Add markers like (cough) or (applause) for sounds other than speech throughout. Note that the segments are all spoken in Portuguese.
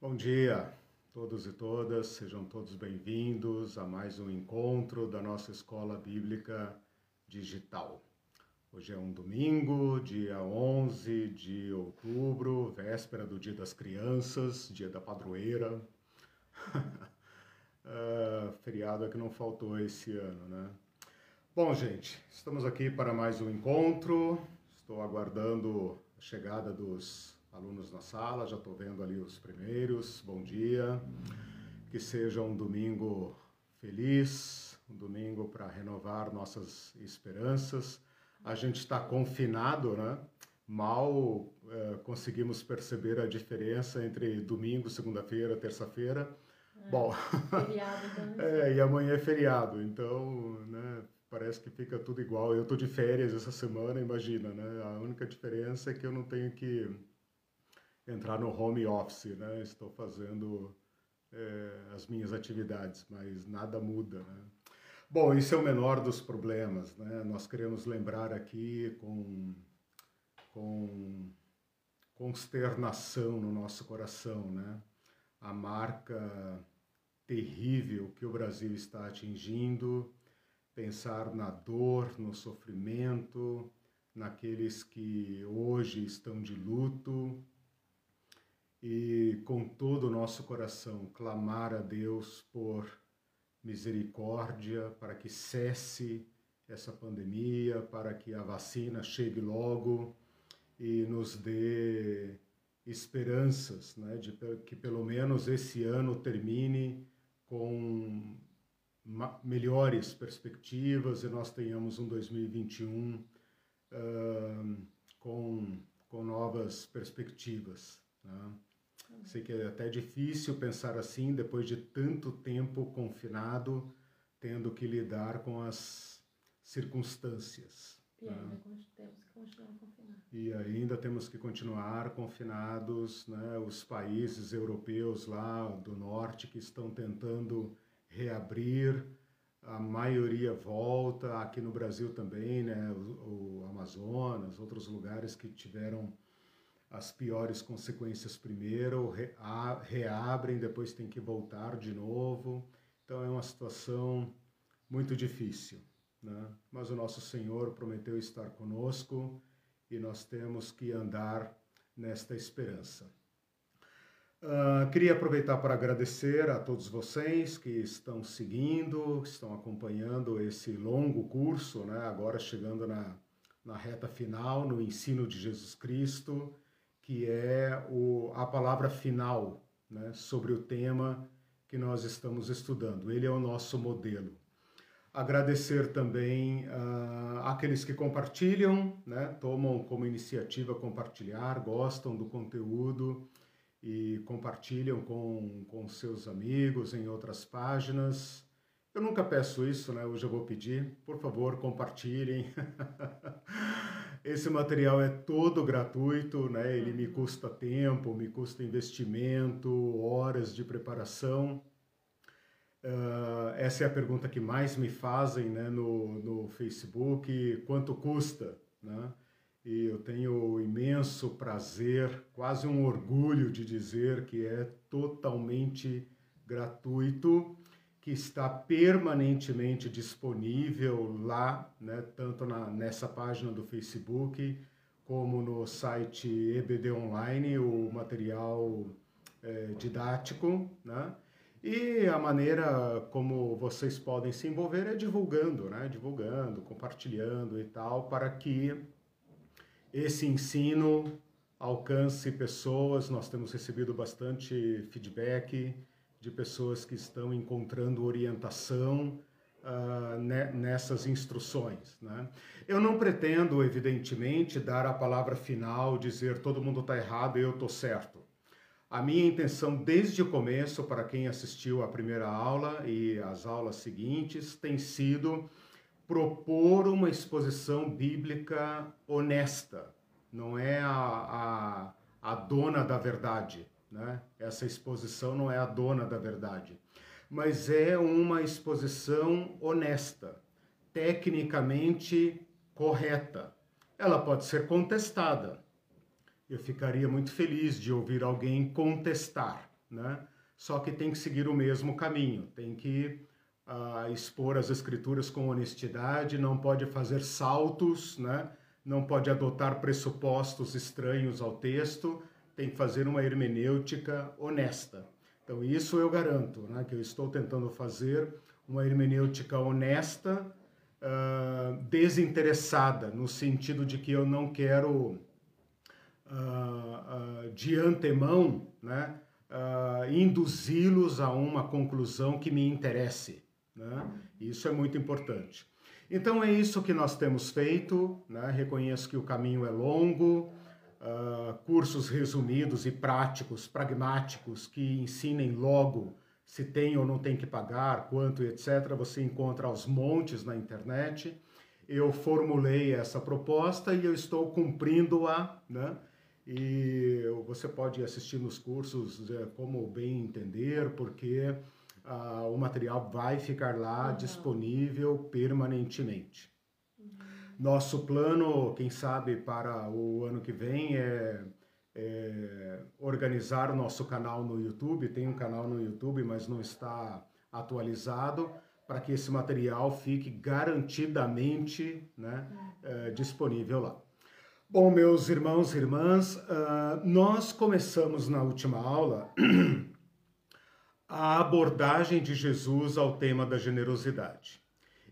Bom dia, todos e todas, sejam todos bem-vindos a mais um encontro da nossa Escola Bíblica Digital. Hoje é um domingo, dia 11 de outubro, véspera do Dia das Crianças, dia da padroeira. uh, (laughs) feriado é que não faltou esse ano, né? Bom, gente, estamos aqui para mais um encontro. Estou aguardando a chegada dos alunos na sala, já estou vendo ali os primeiros. Bom dia. Que seja um domingo feliz, um domingo para renovar nossas esperanças. A gente está confinado, né? Mal é, conseguimos perceber a diferença entre domingo, segunda-feira, terça-feira. É, Bom, Feriado (laughs) também. é, e amanhã é feriado, então, né, parece que fica tudo igual. Eu estou de férias essa semana, imagina, né? A única diferença é que eu não tenho que entrar no home office, né? Estou fazendo é, as minhas atividades, mas nada muda, né? Bom, isso é o menor dos problemas, né? Nós queremos lembrar aqui com, com consternação no nosso coração, né? A marca terrível que o Brasil está atingindo, pensar na dor, no sofrimento, naqueles que hoje estão de luto e com todo o nosso coração clamar a Deus por misericórdia para que cesse essa pandemia, para que a vacina chegue logo e nos dê esperanças, né, de que pelo menos esse ano termine com melhores perspectivas e nós tenhamos um 2021 uh, com, com novas perspectivas. Né? Sei que é até difícil pensar assim depois de tanto tempo confinado, tendo que lidar com as circunstâncias. E ainda temos que continuar confinados. E ainda temos que continuar confinados, né? Os países europeus lá do norte que estão tentando reabrir, a maioria volta, aqui no Brasil também, né? O, o Amazonas, outros lugares que tiveram as piores consequências primeiro, reabrem, depois tem que voltar de novo. Então é uma situação muito difícil. Né? Mas o nosso Senhor prometeu estar conosco e nós temos que andar nesta esperança. Uh, queria aproveitar para agradecer a todos vocês que estão seguindo, que estão acompanhando esse longo curso, né? agora chegando na, na reta final, no ensino de Jesus Cristo que é o, a palavra final né, sobre o tema que nós estamos estudando. Ele é o nosso modelo. Agradecer também uh, aqueles que compartilham, né, tomam como iniciativa compartilhar, gostam do conteúdo e compartilham com, com seus amigos em outras páginas. Eu nunca peço isso, né? Hoje eu vou pedir. Por favor, compartilhem. (laughs) Esse material é todo gratuito, né? Ele me custa tempo, me custa investimento, horas de preparação. Uh, essa é a pergunta que mais me fazem né, no, no Facebook, quanto custa? Né? E eu tenho imenso prazer, quase um orgulho de dizer que é totalmente gratuito que está permanentemente disponível lá, né, tanto na, nessa página do Facebook como no site EBD Online, o material é, didático, né? E a maneira como vocês podem se envolver é divulgando, né? Divulgando, compartilhando e tal, para que esse ensino alcance pessoas. Nós temos recebido bastante feedback de pessoas que estão encontrando orientação uh, nessas instruções. Né? Eu não pretendo, evidentemente, dar a palavra final, dizer todo mundo está errado e eu estou certo. A minha intenção desde o começo, para quem assistiu à primeira aula e as aulas seguintes, tem sido propor uma exposição bíblica honesta. Não é a, a, a dona da verdade né? Essa exposição não é a dona da verdade, mas é uma exposição honesta, tecnicamente correta. Ela pode ser contestada. Eu ficaria muito feliz de ouvir alguém contestar, né? Só que tem que seguir o mesmo caminho, tem que uh, expor as escrituras com honestidade, não pode fazer saltos, né? Não pode adotar pressupostos estranhos ao texto, tem que fazer uma hermenêutica honesta. Então isso eu garanto, né? Que eu estou tentando fazer uma hermenêutica honesta, uh, desinteressada, no sentido de que eu não quero, uh, uh, de antemão, né, induzi-los a uma conclusão que me interesse. Né? Isso é muito importante. Então é isso que nós temos feito. Né? Reconheço que o caminho é longo, cursos resumidos e práticos, pragmáticos, que ensinem logo se tem ou não tem que pagar, quanto, etc., você encontra aos montes na internet. Eu formulei essa proposta e eu estou cumprindo-a, né? E você pode assistir nos cursos é, como bem entender, porque ah, o material vai ficar lá uhum. disponível permanentemente. Nosso plano, quem sabe, para o ano que vem é é, organizar o nosso canal no YouTube. Tem um canal no YouTube, mas não está atualizado, para que esse material fique garantidamente né, é, disponível lá. Bom, meus irmãos e irmãs, uh, nós começamos na última aula (clears throat) a abordagem de Jesus ao tema da generosidade.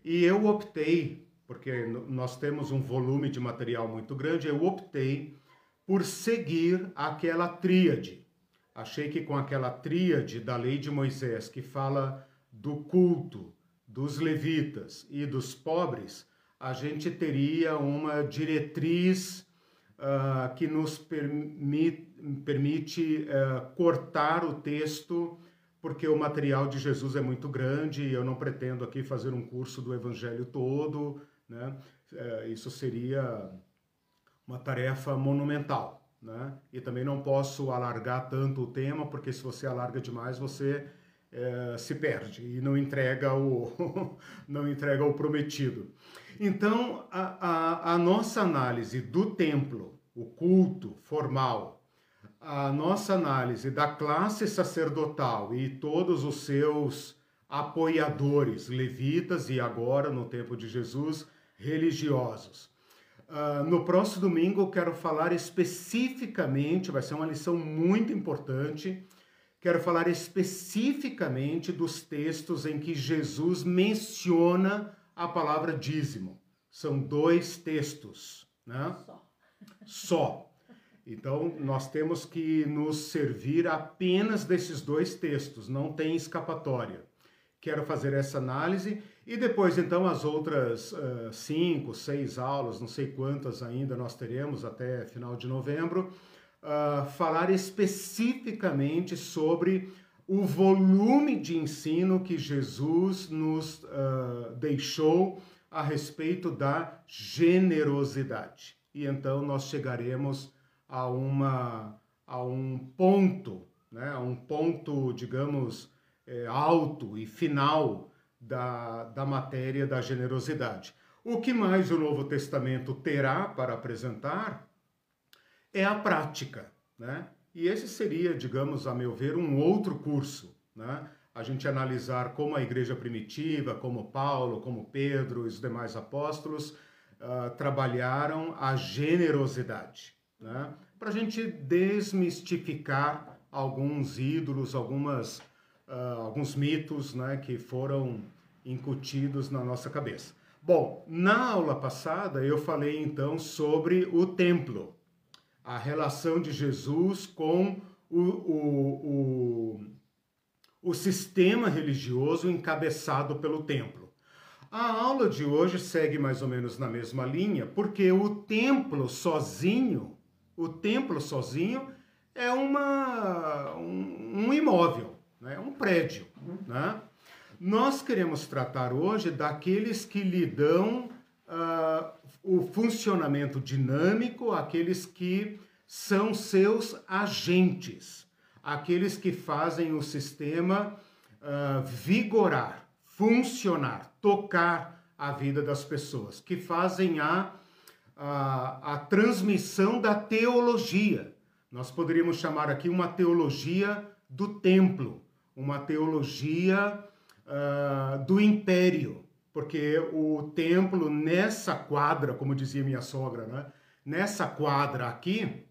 E eu optei, porque nós temos um volume de material muito grande, eu optei por seguir aquela tríade. Achei que com aquela tríade da lei de Moisés, que fala do culto, dos levitas e dos pobres, a gente teria uma diretriz uh, que nos permite, permite uh, cortar o texto, porque o material de Jesus é muito grande eu não pretendo aqui fazer um curso do Evangelho todo, né? Uh, isso seria uma tarefa monumental. Né? E também não posso alargar tanto o tema, porque se você alarga demais, você é, se perde e não entrega o, (laughs) não entrega o prometido. Então, a, a, a nossa análise do templo, o culto formal, a nossa análise da classe sacerdotal e todos os seus apoiadores, levitas e agora, no tempo de Jesus, religiosos Uh, no próximo domingo eu quero falar especificamente, vai ser uma lição muito importante. Quero falar especificamente dos textos em que Jesus menciona a palavra dízimo. São dois textos, né? Só. Só. Então, nós temos que nos servir apenas desses dois textos, não tem escapatória. Quero fazer essa análise e depois, então, as outras uh, cinco, seis aulas, não sei quantas ainda nós teremos até final de novembro, uh, falar especificamente sobre o volume de ensino que Jesus nos uh, deixou a respeito da generosidade. E então nós chegaremos a, uma, a um ponto, né, a um ponto, digamos, é, alto e final da, da matéria da generosidade. O que mais o Novo Testamento terá para apresentar é a prática, né? E esse seria, digamos, a meu ver, um outro curso, né? A gente analisar como a igreja primitiva, como Paulo, como Pedro e os demais apóstolos uh, trabalharam a generosidade, né? Para a gente desmistificar alguns ídolos, algumas uh, alguns mitos né, que foram incutidos na nossa cabeça. Bom, na aula passada eu falei então sobre o templo, a relação de Jesus com o, o, o, o sistema religioso encabeçado pelo templo. A aula de hoje segue mais ou menos na mesma linha, porque o templo sozinho, o templo sozinho é uma, um, um imóvel né? é um prédio. Né? Nós queremos tratar hoje daqueles que lhe dão uh, o funcionamento dinâmico, aqueles que são seus agentes, aqueles que fazem o sistema uh, vigorar, funcionar, tocar a vida das pessoas, que fazem a, a, a transmissão da teologia. Nós poderíamos chamar aqui uma teologia do templo, uma teologia uh, do império, porque o templo nessa quadra, como dizia minha sogra, né? nessa quadra aqui,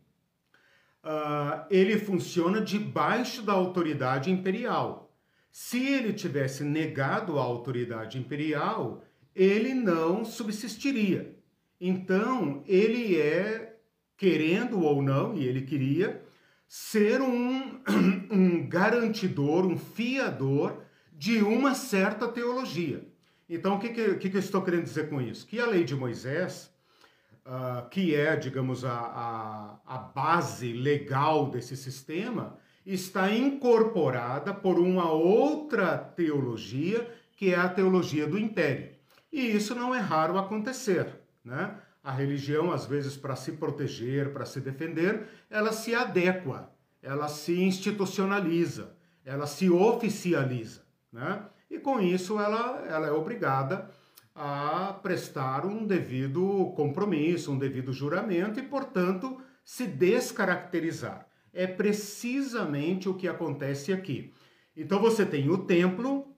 uh, ele funciona debaixo da autoridade imperial. Se ele tivesse negado a autoridade imperial, ele não subsistiria. Então, ele é, querendo ou não, e ele queria, ser um, (clears throat) um garantidor, um fiador de uma certa teologia. Então, o que, que, que, eu estou querendo dizer com isso? Que a lei de Moisés, uh, que é, digamos, a, a, a base legal desse sistema, está incorporada por uma outra teologia, que é a teologia do império. E isso não é raro acontecer, né? A religião, às vezes, para se proteger, para se defender, ela se adequa, ela se institucionaliza, ela se oficializa, né? E com isso ela, ela é obrigada a prestar um devido compromisso, um devido juramento e, portanto, se descaracterizar. É precisamente o que acontece aqui. Então você tem o templo,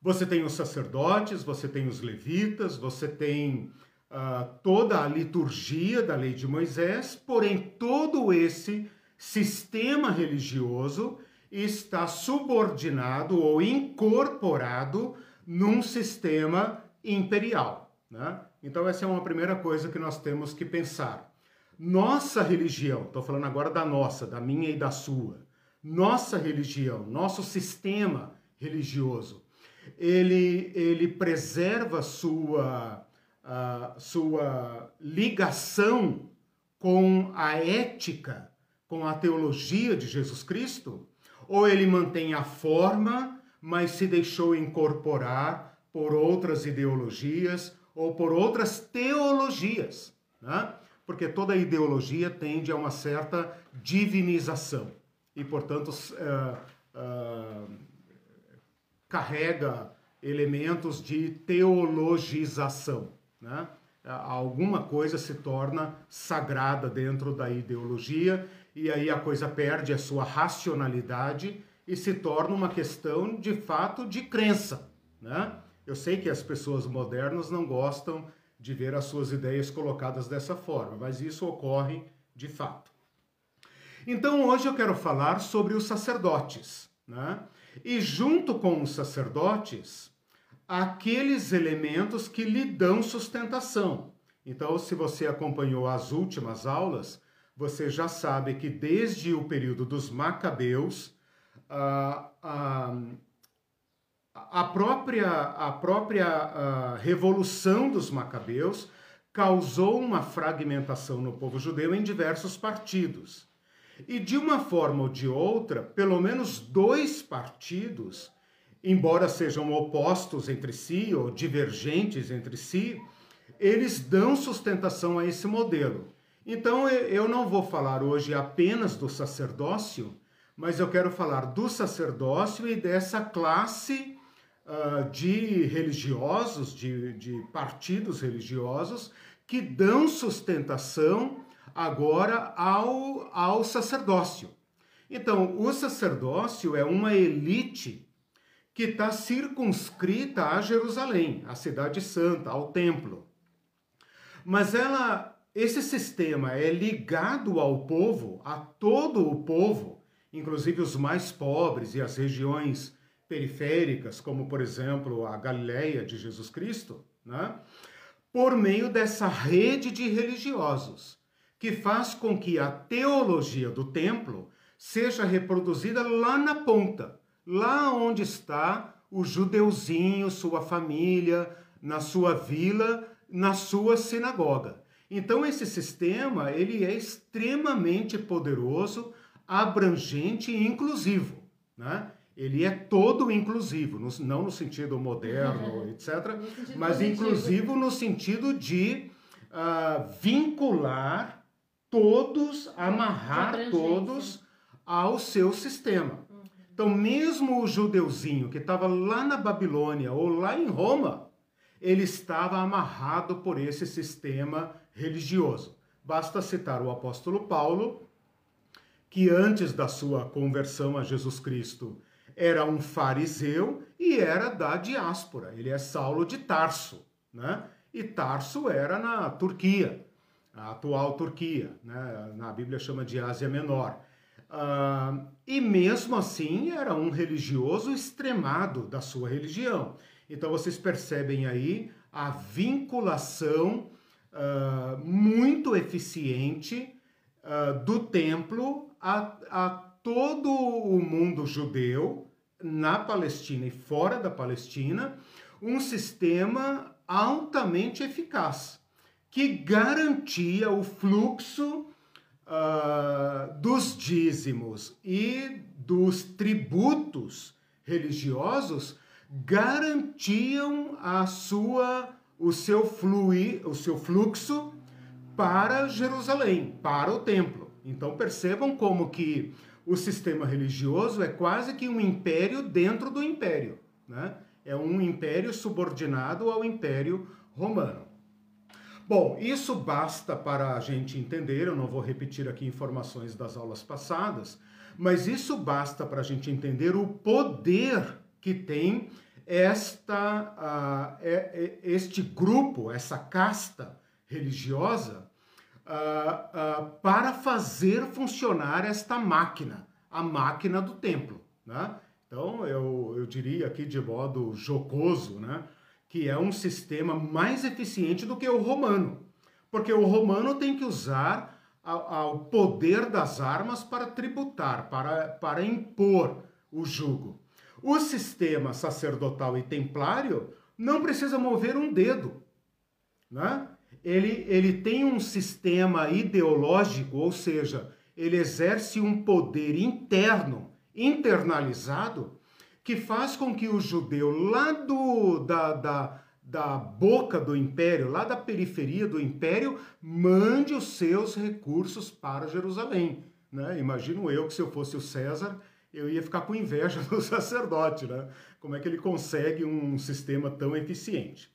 você tem os sacerdotes, você tem os levitas, você tem uh, toda a liturgia da lei de Moisés, porém todo esse sistema religioso está subordinado ou incorporado num sistema imperial. Né? Então, essa é uma primeira coisa que nós temos que pensar. Nossa religião, estou falando agora da nossa, da minha e da sua, nossa religião, nosso sistema religioso, ele, ele preserva sua, a, sua ligação com a ética, com a teologia de Jesus Cristo? Ou ele mantém a forma, mas se deixou incorporar por outras ideologias ou por outras teologias, né? Porque toda ideologia tende a uma certa divinização e, portanto, uh, uh, carrega elementos de teologização, né? Alguma coisa se torna sagrada dentro da ideologia e aí a coisa perde a sua racionalidade e se torna uma questão de fato de crença. Né? Eu sei que as pessoas modernas não gostam de ver as suas ideias colocadas dessa forma, mas isso ocorre de fato. Então hoje eu quero falar sobre os sacerdotes. Né? E junto com os sacerdotes, aqueles elementos que lhe dão sustentação. Então, se você acompanhou as últimas aulas, você já sabe que desde o período dos Macabeus, a, a, a própria, a própria revolução dos Macabeus causou uma fragmentação no povo judeu em diversos partidos. E de uma forma ou de outra, pelo menos dois partidos, embora sejam opostos entre si ou divergentes entre si, eles dão sustentação a esse modelo. Então eu não vou falar hoje apenas do sacerdócio, mas eu quero falar do sacerdócio e dessa classe uh, de religiosos, de, de partidos religiosos, que dão sustentação agora ao, ao sacerdócio. Então, o sacerdócio é uma elite que está circunscrita a Jerusalém, a cidade santa, ao templo. Mas ela esse sistema é ligado ao povo, a todo o povo, inclusive os mais pobres e as regiões periféricas, como por exemplo a Galileia de Jesus Cristo, né? por meio dessa rede de religiosos, que faz com que a teologia do templo seja reproduzida lá na ponta, lá onde está o judeuzinho, sua família, na sua vila, na sua sinagoga. Então esse sistema ele é extremamente poderoso, abrangente e inclusivo, né? Ele é todo inclusivo, não no sentido moderno, (laughs) etc., sentido mas positivo. inclusivo no sentido de uh, vincular todos, amarrar todos ao seu sistema. Uhum. Então, mesmo o judeuzinho que estava lá na Babilônia ou lá em Roma, ele estava amarrado por esse sistema religioso. Basta citar o apóstolo Paulo, que antes da sua conversão a Jesus Cristo era um fariseu e era da diáspora. Ele é Saulo de Tarso, né? E Tarso era na Turquia, a atual Turquia, né? Na Bíblia chama de Ásia Menor. Uh, e mesmo assim era um religioso extremado da sua religião. Então vocês percebem aí a vinculação uh, muito eficiente uh, do templo a, a todo o mundo judeu, na Palestina e fora da Palestina, um sistema altamente eficaz que garantia o fluxo uh, dos dízimos e dos tributos religiosos garantiam a sua o seu fluir, o seu fluxo para Jerusalém, para o templo. Então percebam como que o sistema religioso é quase que um império dentro do império, né? É um império subordinado ao império romano. Bom, isso basta para a gente entender, eu não vou repetir aqui informações das aulas passadas, mas isso basta para a gente entender o poder que tem esta, uh, este grupo, essa casta religiosa, uh, uh, para fazer funcionar esta máquina, a máquina do templo. Né? Então, eu, eu diria aqui de modo jocoso, né? que é um sistema mais eficiente do que o romano. Porque o romano tem que usar o poder das armas para tributar, para, para impor o jugo. O sistema sacerdotal e templário não precisa mover um dedo. Né? Ele, ele tem um sistema ideológico, ou seja, ele exerce um poder interno, internalizado, que faz com que o judeu lá do, da, da, da boca do império, lá da periferia do império, mande os seus recursos para Jerusalém. Né? Imagino eu que se eu fosse o César, eu ia ficar com inveja (laughs) do sacerdote, né? Como é que ele consegue um sistema tão eficiente?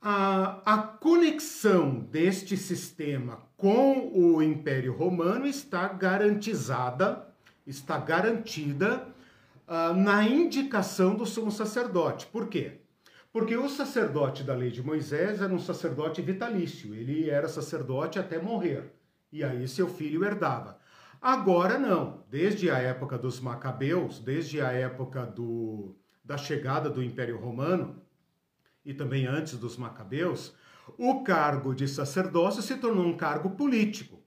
A, a conexão deste sistema com o Império Romano está garantizada, está garantida uh, na indicação do sumo sacerdote. Por quê? Porque o sacerdote da lei de Moisés era um sacerdote vitalício, ele era sacerdote até morrer, e aí seu filho herdava. Agora não, desde a época dos Macabeus, desde a época do, da chegada do Império Romano, e também antes dos Macabeus, o cargo de sacerdócio se tornou um cargo político.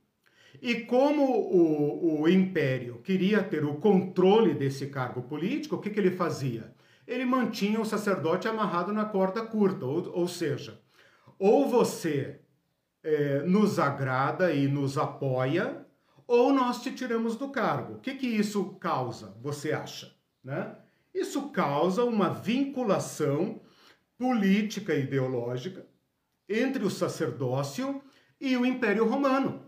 E como o, o império queria ter o controle desse cargo político, o que, que ele fazia? Ele mantinha o sacerdote amarrado na corda curta, ou, ou seja, ou você é, nos agrada e nos apoia, ou nós te tiramos do cargo. O que, que isso causa, você acha? Né? Isso causa uma vinculação política e ideológica entre o sacerdócio e o Império Romano.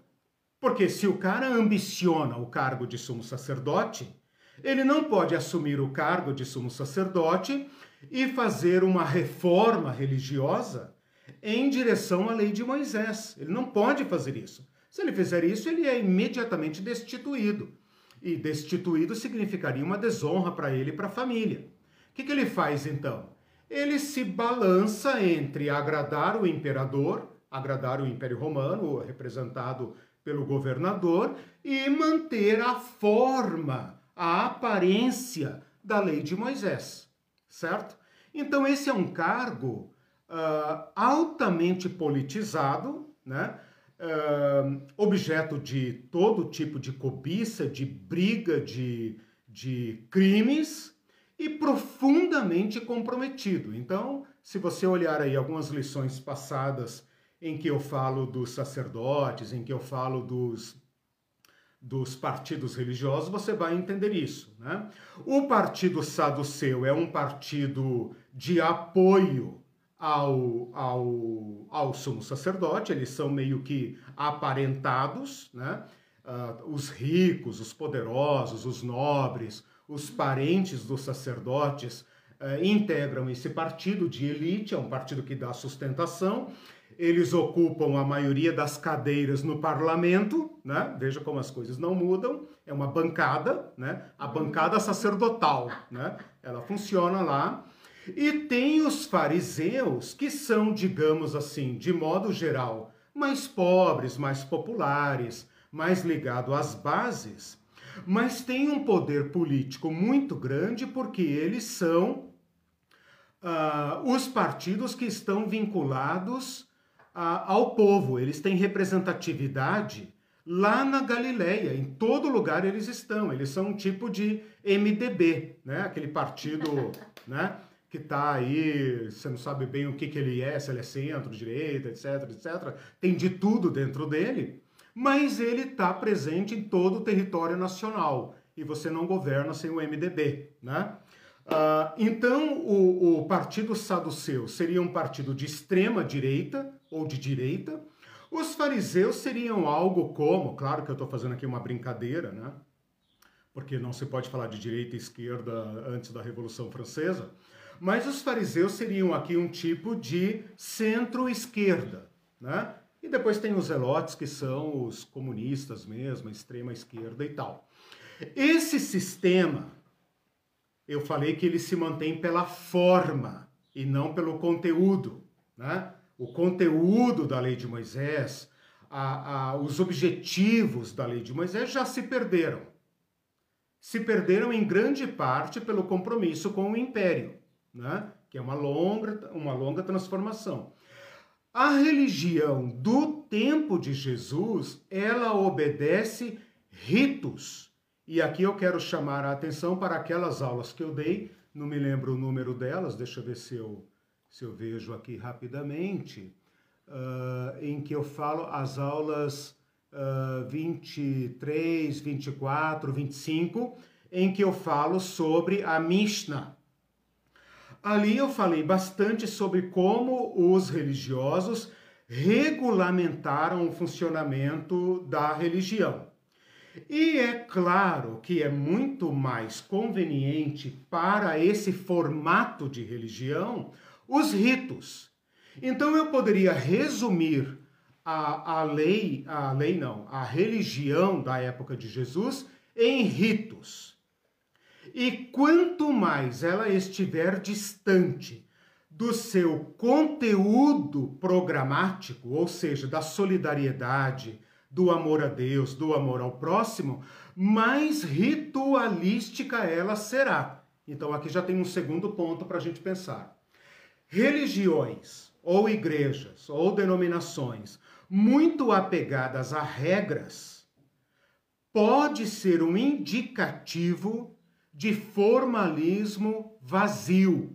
Porque se o cara ambiciona o cargo de sumo sacerdote, ele não pode assumir o cargo de sumo sacerdote e fazer uma reforma religiosa em direção à lei de Moisés. Ele não pode fazer isso. Se ele fizer isso, ele é imediatamente destituído. E destituído significaria uma desonra para ele e para a família. O que, que ele faz então? Ele se balança entre agradar o imperador, agradar o Império Romano, representado pelo governador e manter a forma, a aparência da lei de Moisés, certo? Então, esse é um cargo uh, altamente politizado, né? Uh, objeto de todo tipo de cobiça, de briga, de, de crimes e profundamente comprometido. Então, se você olhar aí algumas lições passadas em que eu falo dos sacerdotes, em que eu falo dos, dos partidos religiosos, você vai entender isso. Né? O partido saduceu é um partido de apoio ao, ao, ao sumo sacerdote, eles são meio que aparentados, né? Uh, os ricos, os poderosos, os nobres, os parentes dos sacerdotes uh, integram esse partido de elite, é um partido que dá sustentação, eles ocupam a maioria das cadeiras no parlamento, né? Veja como as coisas não mudam. É uma bancada, né? A bancada sacerdotal, né? Ela funciona lá. E tem os fariseus, que são, digamos assim, de modo geral, mais pobres, mais populares, mais ligados às bases, mas têm um poder político muito grande porque eles são uh, os partidos que estão vinculados uh, ao povo, eles têm representatividade lá na Galileia, em todo lugar eles estão, eles são um tipo de MDB, né? aquele partido (laughs) né? Que está aí, você não sabe bem o que, que ele é, se ele é centro, direita, etc, etc, tem de tudo dentro dele, mas ele está presente em todo o território nacional e você não governa sem o MDB, né? Uh, então, o, o Partido Saduceu seria um partido de extrema direita ou de direita. Os fariseus seriam algo como, claro que eu estou fazendo aqui uma brincadeira, né? Porque não se pode falar de direita e esquerda antes da Revolução Francesa. Mas os fariseus seriam aqui um tipo de centro-esquerda, né? E depois tem os zelotes, que são os comunistas mesmo, a extrema esquerda e tal. Esse sistema, eu falei que ele se mantém pela forma e não pelo conteúdo, né? O conteúdo da lei de Moisés, a, a, os objetivos da lei de Moisés já se perderam. Se perderam em grande parte pelo compromisso com o império né? que é uma longa, uma longa transformação. A religião do tempo de Jesus, ela obedece ritos. E aqui eu quero chamar a atenção para aquelas aulas que eu dei, não me lembro o número delas, deixa eu ver se eu, se eu vejo aqui rapidamente, uh, em que eu falo as aulas uh, 23, 24, 25, em que eu falo sobre a Mishnah. Ali eu falei bastante sobre como os religiosos regulamentaram o funcionamento da religião. E é claro que é muito mais conveniente para esse formato de religião os ritos. Então eu poderia resumir a, a lei, a lei não, a religião da época de Jesus em ritos. E quanto mais ela estiver distante do seu conteúdo programático, ou seja, da solidariedade, do amor a Deus, do amor ao próximo, mais ritualística ela será. Então aqui já tem um segundo ponto para a gente pensar. Religiões, ou igrejas, ou denominações muito apegadas a regras, pode ser um indicativo de formalismo vazio,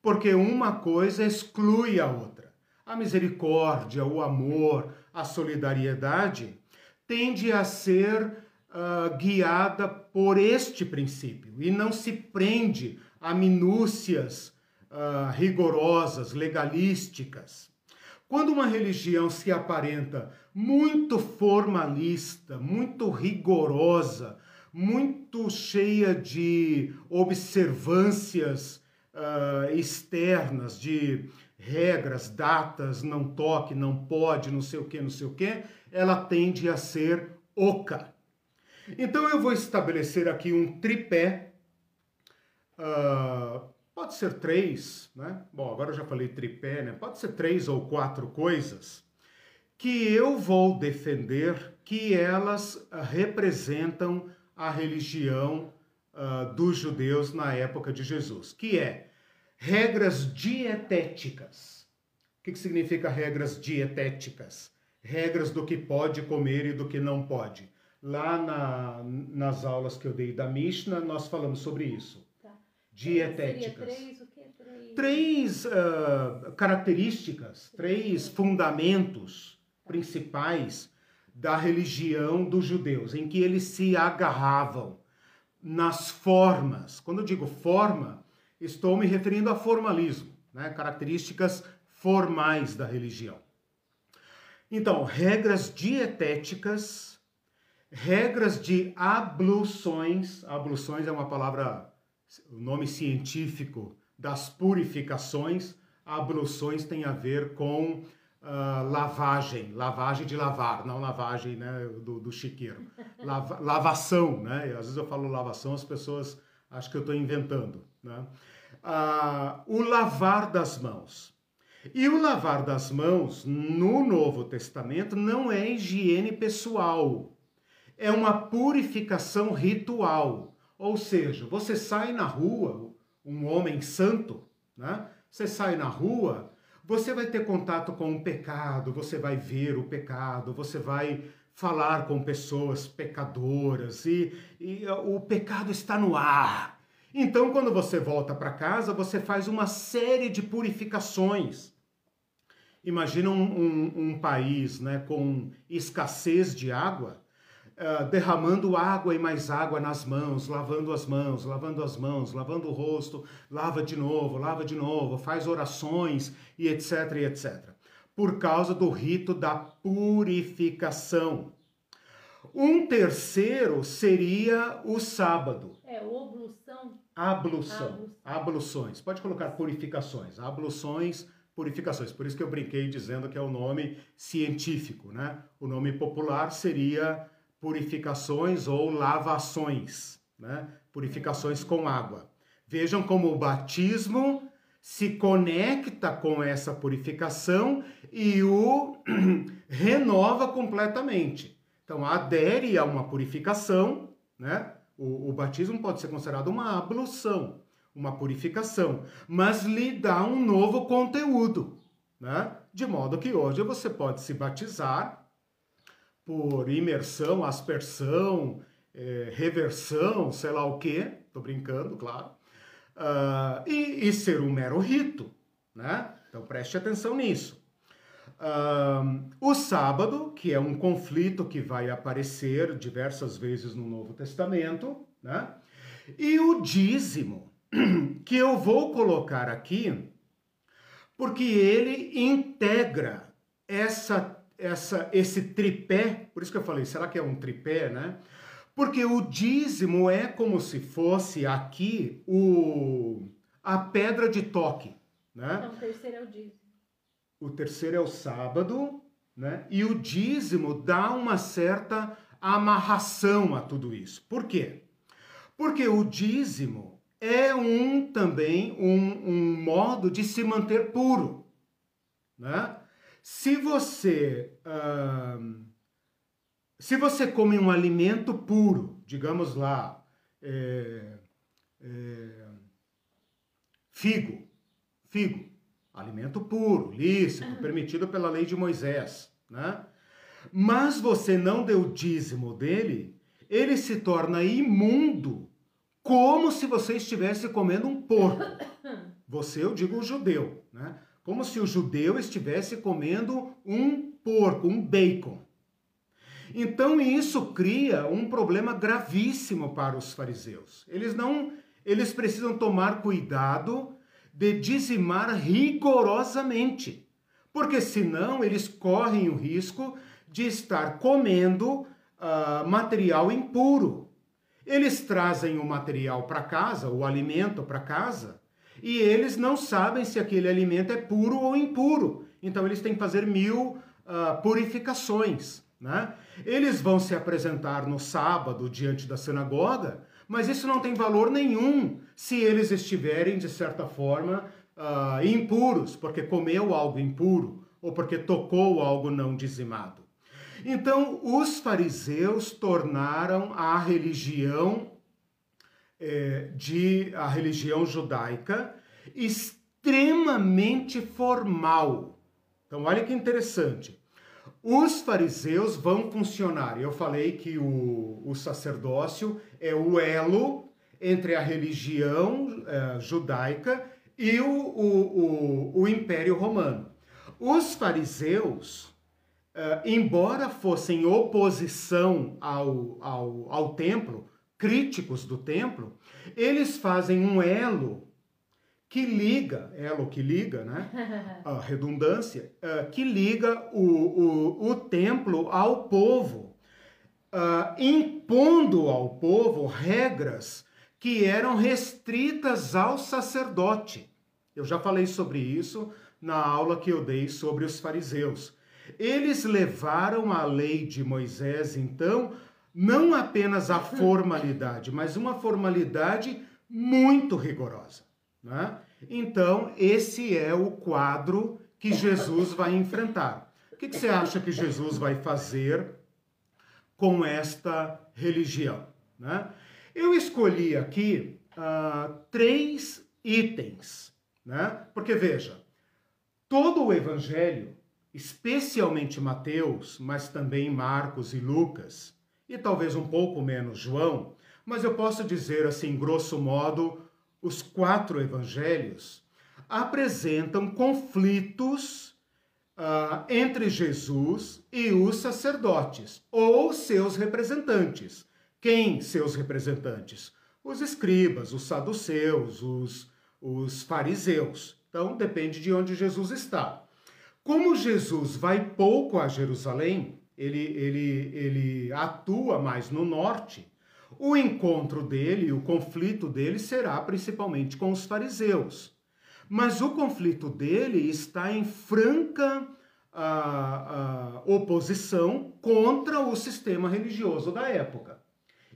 porque uma coisa exclui a outra. A misericórdia, o amor, a solidariedade tende a ser uh, guiada por este princípio e não se prende a minúcias uh, rigorosas, legalísticas. Quando uma religião se aparenta muito formalista, muito rigorosa, muito cheia de observâncias uh, externas, de regras, datas, não toque, não pode, não sei o que, não sei o que, ela tende a ser oca. Então eu vou estabelecer aqui um tripé, uh, pode ser três, né? Bom, agora eu já falei tripé, né? Pode ser três ou quatro coisas que eu vou defender que elas representam a religião uh, dos judeus na época de Jesus, que é regras dietéticas. O que, que significa regras dietéticas? Regras do que pode comer e do que não pode. Lá na, nas aulas que eu dei da Mishnah, nós falamos sobre isso. Tá. Dietéticas. três, o que é três? três uh, características, três fundamentos principais da religião dos judeus, em que eles se agarravam nas formas. Quando eu digo forma, estou me referindo a formalismo, né? características formais da religião. Então, regras dietéticas, regras de abluções. Abluções é uma palavra, o nome científico das purificações. Abluções tem a ver com uh, lavagem, lavagem de lavar, não lavagem né, do, do chiqueiro, Lava, (laughs) lavação, né? Às vezes eu falo lavação, as pessoas acham que eu estou inventando, né? Uh, o lavar das mãos. E o lavar das mãos no Novo Testamento não é higiene pessoal, é uma purificação ritual. Ou seja, você sai na rua, um homem santo, né? Você sai na rua, você vai ter contato com o pecado, você vai ver o pecado, você vai falar com pessoas pecadoras e, e o pecado está no ar. Então, quando você volta para casa, você faz uma série de purificações. Imagina um, um, um país né, com escassez de água uh, derramando água e mais água nas mãos, lavando as mãos, lavando as mãos, lavando o rosto, lava de novo, lava de novo, faz orações e etc, e etc. Por causa do rito da purificação. Um terceiro seria o sábado. É, oblução. Ablução. Abluções. Pode colocar purificações. Abluções, purificações. Por isso que eu brinquei dizendo que é o nome científico, né? O nome popular seria purificações ou lavações, né? purificações com água. Vejam como o batismo se conecta com essa purificação e o (clears throat) renova completamente. Então, adere a uma purificação, né? O, o, batismo pode ser considerado uma ablução, uma purificação, mas lhe dá um novo conteúdo, né? De modo que hoje você pode se batizar por imersão, aspersão, é, reversão, sei lá o quê, tô brincando, claro, uh, e, e, ser um mero rito, né? Então preste atenção nisso. Uh, o sábado, que é um conflito que vai aparecer diversas vezes no Novo Testamento, né? E o dízimo, (clears throat) que eu vou colocar aqui, porque ele integra essa essa, esse tripé, por isso que eu falei, será que é um tripé, né? Porque o dízimo é como se fosse aqui o, a pedra de toque, né? Então, o terceiro é o dízimo. O terceiro é o sábado, né? E o dízimo dá uma certa amarração a tudo isso. Por quê? Porque o dízimo é um também um, um modo de se manter puro, né? Se você se você come um alimento puro, digamos lá, é, é, figo, figo, alimento puro, lícito, permitido pela lei de Moisés, né? Mas você não deu dízimo dele, ele se torna imundo, como se você estivesse comendo um porco. (coughs) Você, eu digo o judeu, né? Como se o judeu estivesse comendo um porco, um bacon. Então isso cria um problema gravíssimo para os fariseus. Eles não, eles precisam tomar cuidado de dizimar rigorosamente, porque senão eles correm o risco de estar comendo uh, material impuro. Eles trazem o material para casa, o alimento para casa, e eles não sabem se aquele alimento é puro ou impuro. Então eles têm que fazer mil uh, purificações. Né? Eles vão se apresentar no sábado diante da sinagoga, mas isso não tem valor nenhum se eles estiverem, de certa forma, uh, impuros, porque comeu algo impuro ou porque tocou algo não dizimado. Então, os fariseus tornaram a religião é, de a religião judaica extremamente formal. Então, olha que interessante. Os fariseus vão funcionar. Eu falei que o, o sacerdócio é o elo entre a religião é, judaica e o, o, o, o, Império Romano. Os fariseus, é, embora fossem oposição ao, ao, ao templo, críticos do templo, eles fazem um elo que liga, elo que liga, né? (laughs) A redundância, uh, que liga o, o, o templo ao povo, uh, impondo ao povo regras que eram restritas ao sacerdote. Eu já falei sobre isso na aula que eu dei sobre os fariseus. Eles levaram a lei de Moisés, então, não apenas a formalidade, mas uma formalidade muito rigorosa. Né? Então, esse é o quadro que Jesus vai enfrentar. O que, que você acha que Jesus vai fazer com esta religião? Né? Eu escolhi aqui uh, três itens, né? porque veja, todo o evangelho, especialmente Mateus, mas também Marcos e Lucas, e talvez um pouco menos João, mas eu posso dizer assim, grosso modo, os quatro evangelhos apresentam conflitos uh, entre Jesus e os sacerdotes ou seus representantes. Quem seus representantes? Os escribas, os saduceus, os, os fariseus. Então depende de onde Jesus está. Como Jesus vai pouco a Jerusalém, ele, ele, ele atua mais no norte, o encontro dele, o conflito dele será principalmente com os fariseus. Mas o conflito dele está em franca a, a, oposição contra o sistema religioso da época.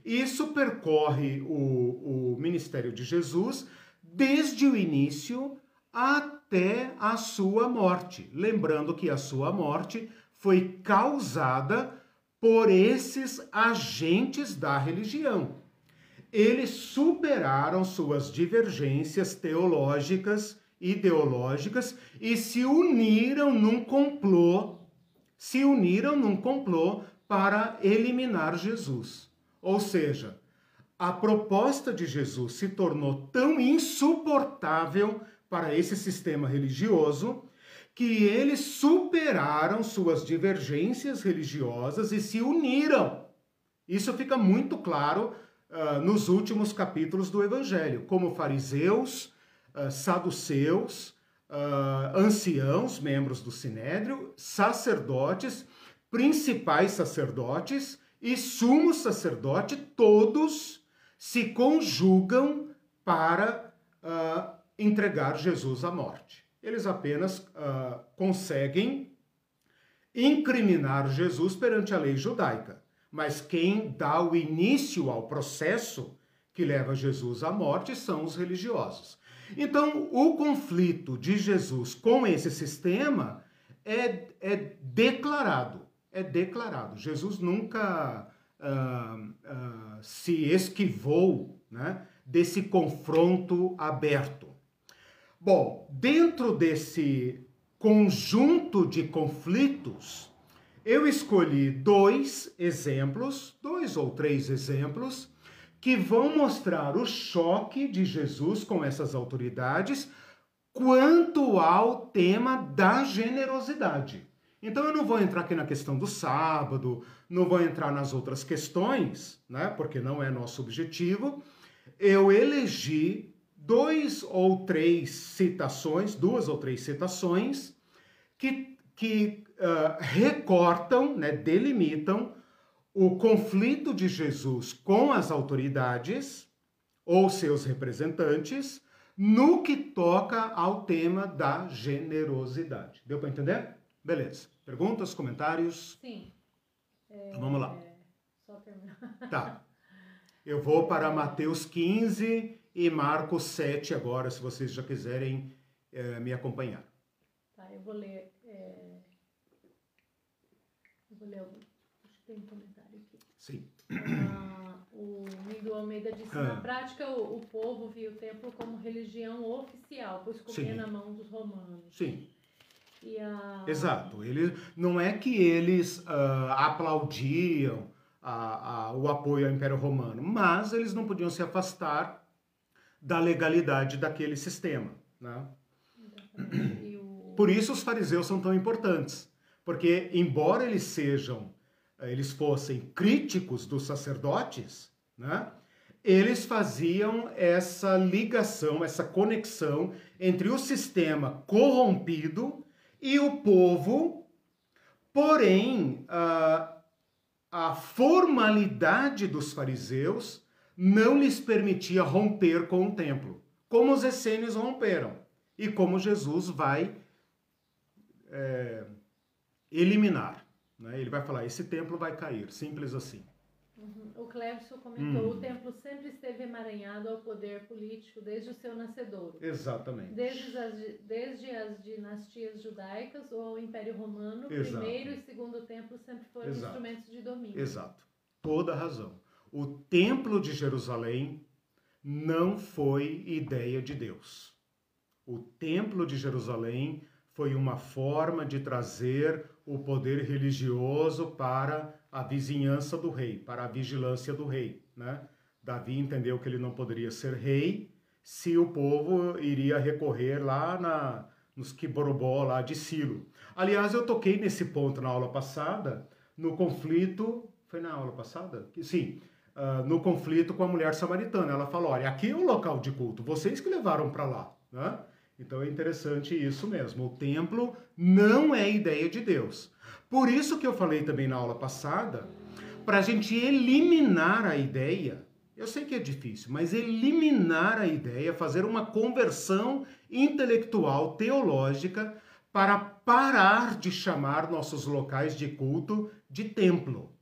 Isso percorre o, o ministério de Jesus desde o início até a sua morte. Lembrando que a sua morte foi causada por esses agentes da religião. Eles superaram suas divergências teológicas, ideológicas e se uniram num complô, se uniram num complô para eliminar Jesus. Ou seja, a proposta de Jesus se tornou tão insuportável para esse sistema religioso que eles superaram suas divergências religiosas e se uniram. Isso fica muito claro uh, nos últimos capítulos do Evangelho, como fariseus, uh, saduceus, uh, anciãos, membros do sinédrio, sacerdotes, principais sacerdotes e sumo sacerdote, todos se conjugam para entregar Jesus à morte. Eles apenas uh, conseguem incriminar Jesus perante a lei judaica. Mas quem dá o início ao processo que leva Jesus à morte são os religiosos. Então, o conflito de Jesus com esse sistema é, é declarado. É declarado. Jesus nunca uh, uh, se esquivou né, desse confronto aberto. Bom, dentro desse conjunto de conflitos, eu escolhi dois exemplos, dois ou três exemplos, que vão mostrar o choque de Jesus com essas autoridades quanto ao tema da generosidade. Então eu não vou entrar aqui na questão do sábado, não vou entrar nas outras questões, né? Porque não é nosso objetivo. Eu elegi dois ou três citações, duas ou três citações, que, que uh, recortam, né, delimitam o conflito de Jesus com as autoridades ou seus representantes no que toca ao tema da generosidade. Deu para entender? Beleza. Perguntas, comentários? Sim. É... Então vamos lá. Só terminar. Tá. (laughs) Eu vou para Mateus 15, e Marcos 7 agora, se vocês já quiserem é, me acompanhar. Tá, eu vou ler. É... Eu vou ler algum. Acho que tem um comentário aqui. Sim. Ah, o Miguel Almeida disse: ah. na prática, o, o, povo via o templo como religião oficial, pois comia na mão dos romanos. Sim. A... Exato. Ele, não é que eles uh, aplaudiam a, a, o apoio ao Império Romano, mas eles não podiam se afastar da legalidade daquele sistema. Né? (clears throat) Por isso os fariseus são tão importantes, porque embora eles sejam, eles fossem críticos dos sacerdotes, né? eles faziam essa ligação, essa conexão entre o sistema corrompido e o povo, porém a, a formalidade dos fariseus não lhes permitia romper com o templo, como os essênios romperam e como Jesus vai é, eliminar. Né? Ele vai falar: esse templo vai cair, simples assim. Uhum. O Clébson comentou: hum. o templo sempre esteve emaranhado ao poder político desde o seu nascedor. Exatamente. Desde as, desde as dinastias judaicas ou ao Império Romano, Exato. primeiro e segundo templo sempre foram Exato. instrumentos de domínio. Exato. Toda razão. O templo de Jerusalém não foi ideia de Deus. O templo de Jerusalém foi uma forma de trazer o poder religioso para a vizinhança do rei, para a vigilância do rei. Né? Davi entendeu que ele não poderia ser rei se o povo iria recorrer lá na, nos Kiborobó, lá de Silo. Aliás, eu toquei nesse ponto na aula passada, no conflito. Foi na aula passada? Sim. Uh, no conflito com a mulher samaritana. Ela falou: olha, aqui é o local de culto, vocês que levaram para lá. Né? Então é interessante isso mesmo. O templo não é ideia de Deus. Por isso que eu falei também na aula passada, para a gente eliminar a ideia, eu sei que é difícil, mas eliminar a ideia, fazer uma conversão intelectual, teológica, para parar de chamar nossos locais de culto de templo.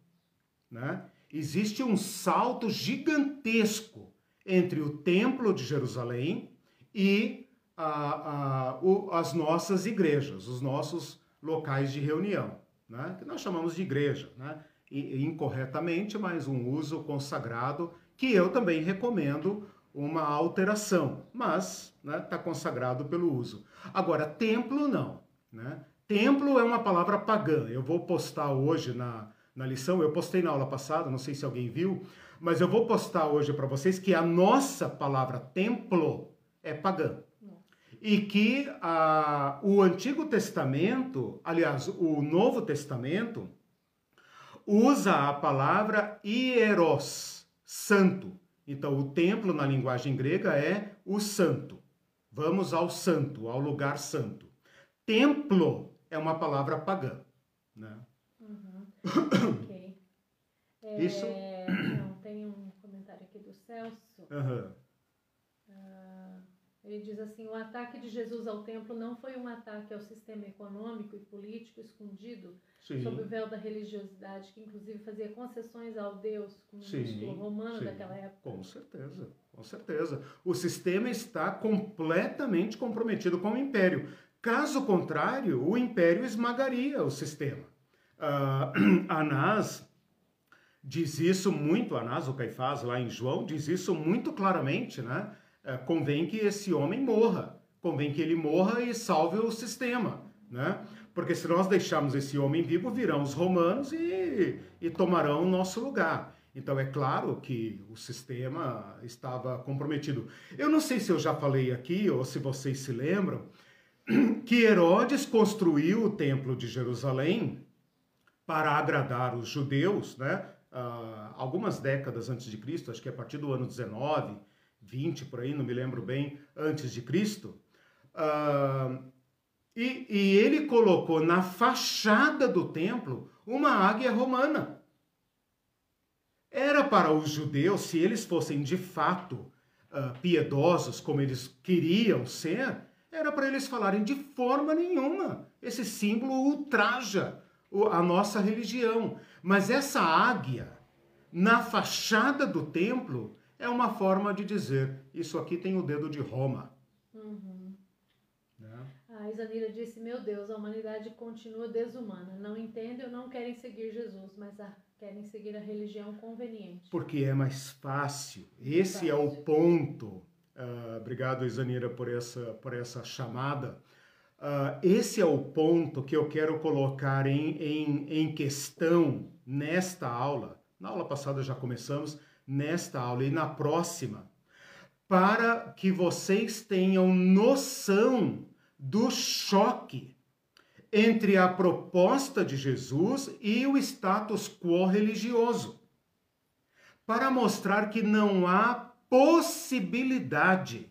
Né? Existe um salto gigantesco entre o templo de Jerusalém e a, a, o, as nossas igrejas, os nossos locais de reunião, né? que nós chamamos de igreja, né? E, incorretamente, mas um uso consagrado que eu também recomendo uma alteração, mas está né, tá consagrado pelo uso. Agora, templo não. Né? Templo é uma palavra pagã. Eu vou postar hoje na, na lição, eu postei na aula passada, não sei se alguém viu, mas eu vou postar hoje para vocês que a nossa palavra templo é pagã e que ah, o Antigo Testamento, aliás, o Novo Testamento, usa a palavra hieros, santo. Então, o templo na linguagem grega é o santo. Vamos ao santo, ao lugar santo. Templo é uma palavra pagã. Né? Ok. É, Isso. Não, tem um comentário aqui do Celso. Uhum. Ele diz assim: o ataque de Jesus ao templo não foi um ataque ao sistema econômico e político escondido sim. sob o véu da religiosidade, que inclusive fazia concessões ao Deus comunista romano sim, daquela época. Com certeza, com certeza. O sistema está completamente comprometido com o império. Caso contrário, o império esmagaria o sistema. Uh, (clears throat) Anás diz isso muito, Anás, o Caifás, lá em João, diz isso muito claramente, né? é, convém que esse homem morra, convém que ele morra e salve o sistema, né? Porque se nós deixarmos esse homem vivo, virão os romanos e, e tomarão o nosso lugar. Então é claro que o sistema estava comprometido. Eu não sei se eu já falei aqui ou se vocês se lembram (clears throat) que Herodes construiu o templo de Jerusalém para agradar os judeus, né? Uh, algumas décadas antes de Cristo, acho que a partir do ano 19, 20 por aí, não me lembro bem, antes de Cristo. Uh, e, e ele colocou na fachada do templo uma águia romana. Era para os judeus, se eles fossem de fato uh, piedosos, como eles queriam ser, era para eles falarem de forma nenhuma. Esse símbolo ultraja a nossa religião. Mas essa águia, na fachada do templo, é uma forma de dizer: isso aqui tem o dedo de Roma. Uhum. Né? A Isanira disse: Meu Deus, a humanidade continua desumana. Não entendem ou não querem seguir Jesus, mas a, querem seguir a religião conveniente. Porque é mais fácil. Esse fácil. é o ponto. Uh, obrigado, Isanira, por essa, por essa chamada. Uh, esse é o ponto que eu quero colocar em, em, em questão nesta aula. Na aula passada já começamos nesta aula e na próxima, para que vocês tenham noção do choque entre a proposta de Jesus e o status quo religioso, para mostrar que não há possibilidade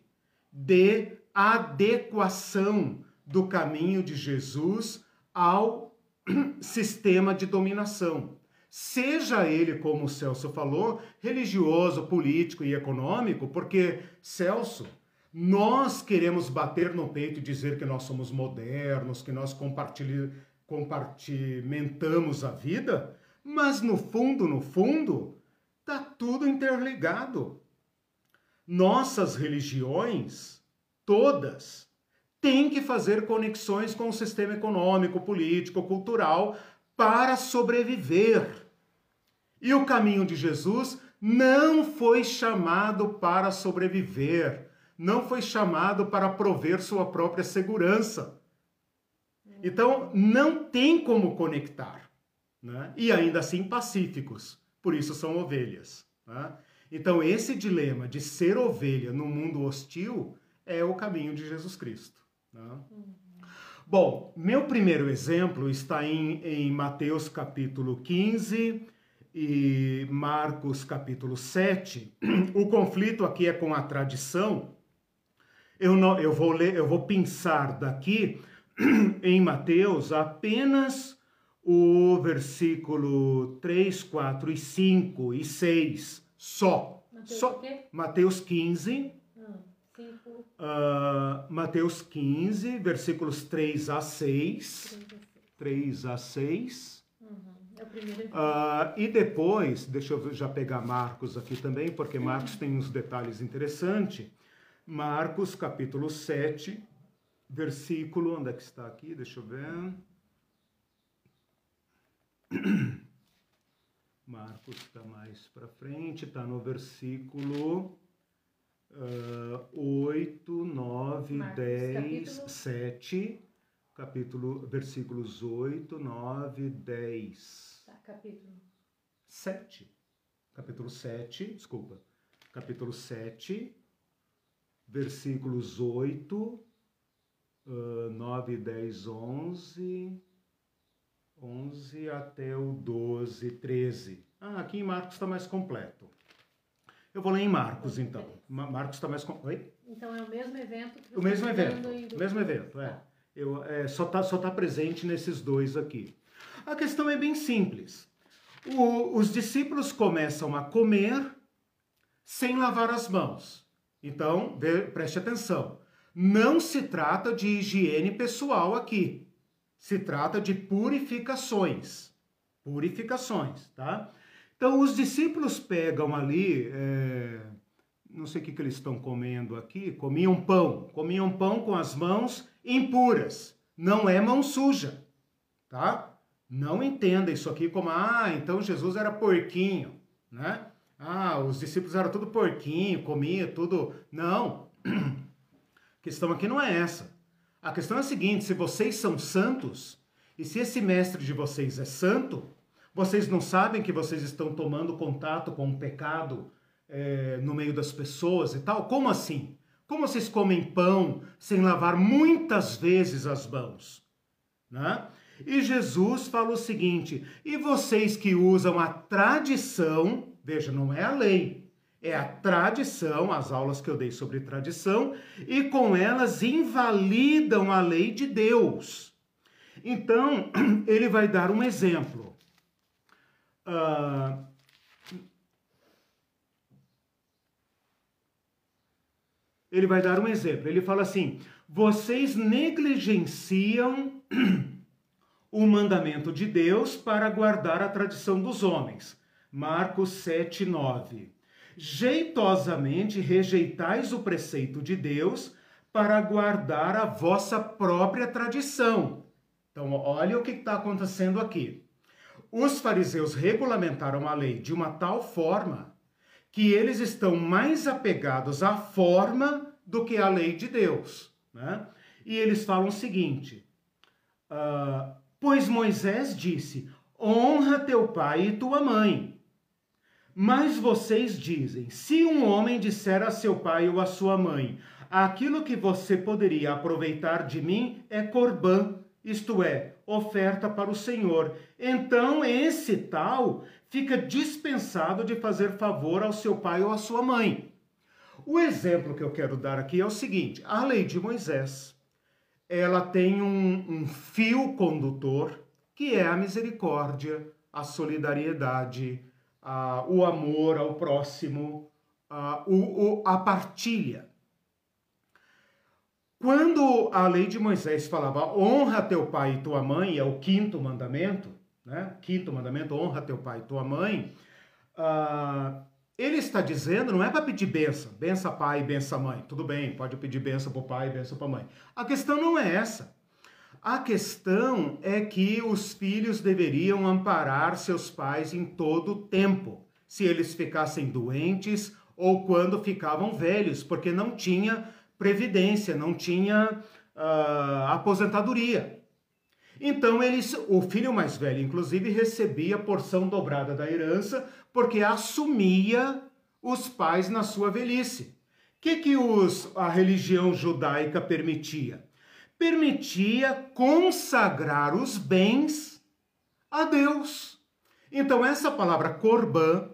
de adequação do caminho de Jesus ao (clears throat) sistema de dominação seja ele, como o Celso falou, religioso, político e econômico, porque Celso, Nós queremos bater no peito e dizer que nós somos modernos, que nós compartimentamos a vida, mas no fundo, no fundo, está tudo interligado. Nossas religiões, todas, têm que fazer conexões com o sistema econômico, político, cultural para sobreviver. E o caminho de Jesus não foi chamado para sobreviver, não foi chamado para prover sua própria segurança. Então, não tem como conectar. Né? E ainda assim, pacíficos. Por isso são ovelhas. Né? Então, esse dilema de ser ovelha no mundo hostil é o caminho de Jesus Cristo. Uhum. Bom, meu primeiro exemplo está em, em Mateus capítulo 15 e Marcos capítulo 7, o conflito aqui é com a tradição. Eu, não, eu, vou, ler, eu vou pensar daqui em Mateus apenas o versículo 3, 4 e 5 e 6 só. Mateus, só. Mateus 15. Uh, Mateus 15, versículos 3 a 6. 3 a 6. É o primeiro uh, e depois, deixa eu já pegar Marcos aqui também, porque Marcos tem uns detalhes interessantes. Marcos, capítulo 7, versículo, onde é que está aqui? Deixa eu ver. (coughs) Marcos está mais para frente, está no versículo uh, 8, 9, Marcos, 10, capítulo... 7 capítulo, versículos 8, 9, 10. Tá, capítulo. 7. Capítulo 7, desculpa. Capítulo 7, versículos 8, uh, 9, 10, 11, 11 até o 12, 13. Ah, aqui em Marcos está mais completo. Eu vou ler em Marcos, então. Marcos está mais... Oi? Então é o mesmo evento? o mesmo evento, o mesmo evento, é. Eu, é, só está só tá presente nesses dois aqui. A questão é bem simples. O, os discípulos começam a comer sem lavar as mãos. Então, preste atenção. Não se trata de higiene pessoal aqui. Se trata de purificações. Purificações, tá? Então, os discípulos pegam ali, é, não sei o que, que eles estão comendo aqui, comiam pão. Comiam pão com as mãos impuras. Não é mão suja, tá? Não entenda isso aqui como, ah, então Jesus era porquinho, né? Ah, os discípulos eram tudo porquinho, comia tudo. Não. (clears throat) A questão aqui não é essa. A questão é a seguinte: se vocês são santos, e se esse mestre de vocês é santo, vocês não sabem que vocês estão tomando contato com o pecado é, no meio das pessoas e tal? Como assim? Como vocês comem pão sem lavar muitas vezes as mãos? Né? E Jesus fala o seguinte: e vocês que usam a tradição, veja, não é a lei, é a tradição, as aulas que eu dei sobre tradição, e com elas invalidam a lei de Deus. Então, (clears throat) ele vai dar um exemplo. Uh, ele vai dar um exemplo. Ele fala assim: vocês negligenciam o mandamento de Deus para guardar a tradição dos homens. Marcos 7, 9. Jeitosamente rejeitais o preceito de Deus para guardar a vossa própria tradição. Então, olha o que está acontecendo aqui. Os fariseus regulamentaram a lei de uma tal forma que eles estão mais apegados à forma do que à lei de Deus. Né? E eles falam o seguinte: uh, Pois Moisés disse: honra teu pai e tua mãe. Mas vocês dizem: se um homem disser a seu pai ou a sua mãe, aquilo que você poderia aproveitar de mim é corbã, isto é, oferta para o Senhor. Então esse tal fica dispensado de fazer favor ao seu pai ou à sua mãe. O exemplo que eu quero dar aqui é o seguinte: a lei de Moisés, ela tem um, um fio condutor que é a misericórdia, a solidariedade, a, o amor ao próximo, a, o, o, a partilha. Quando a lei de Moisés falava honra teu pai e tua mãe, é o quinto mandamento, né? Quinto mandamento, honra teu pai e tua mãe. Uh, ele está dizendo, não é para pedir benção, benção pai, benção mãe. Tudo bem, pode pedir benção para o pai, benção para a mãe. A questão não é essa. A questão é que os filhos deveriam amparar seus pais em todo o tempo, se eles ficassem doentes ou quando ficavam velhos, porque não tinha previdência, não tinha uh, aposentadoria. Então eles, o filho mais velho, inclusive, recebia porção dobrada da herança, porque assumia os pais na sua velhice. O que, que os, a religião judaica permitia? Permitia consagrar os bens a Deus. Então, essa palavra corban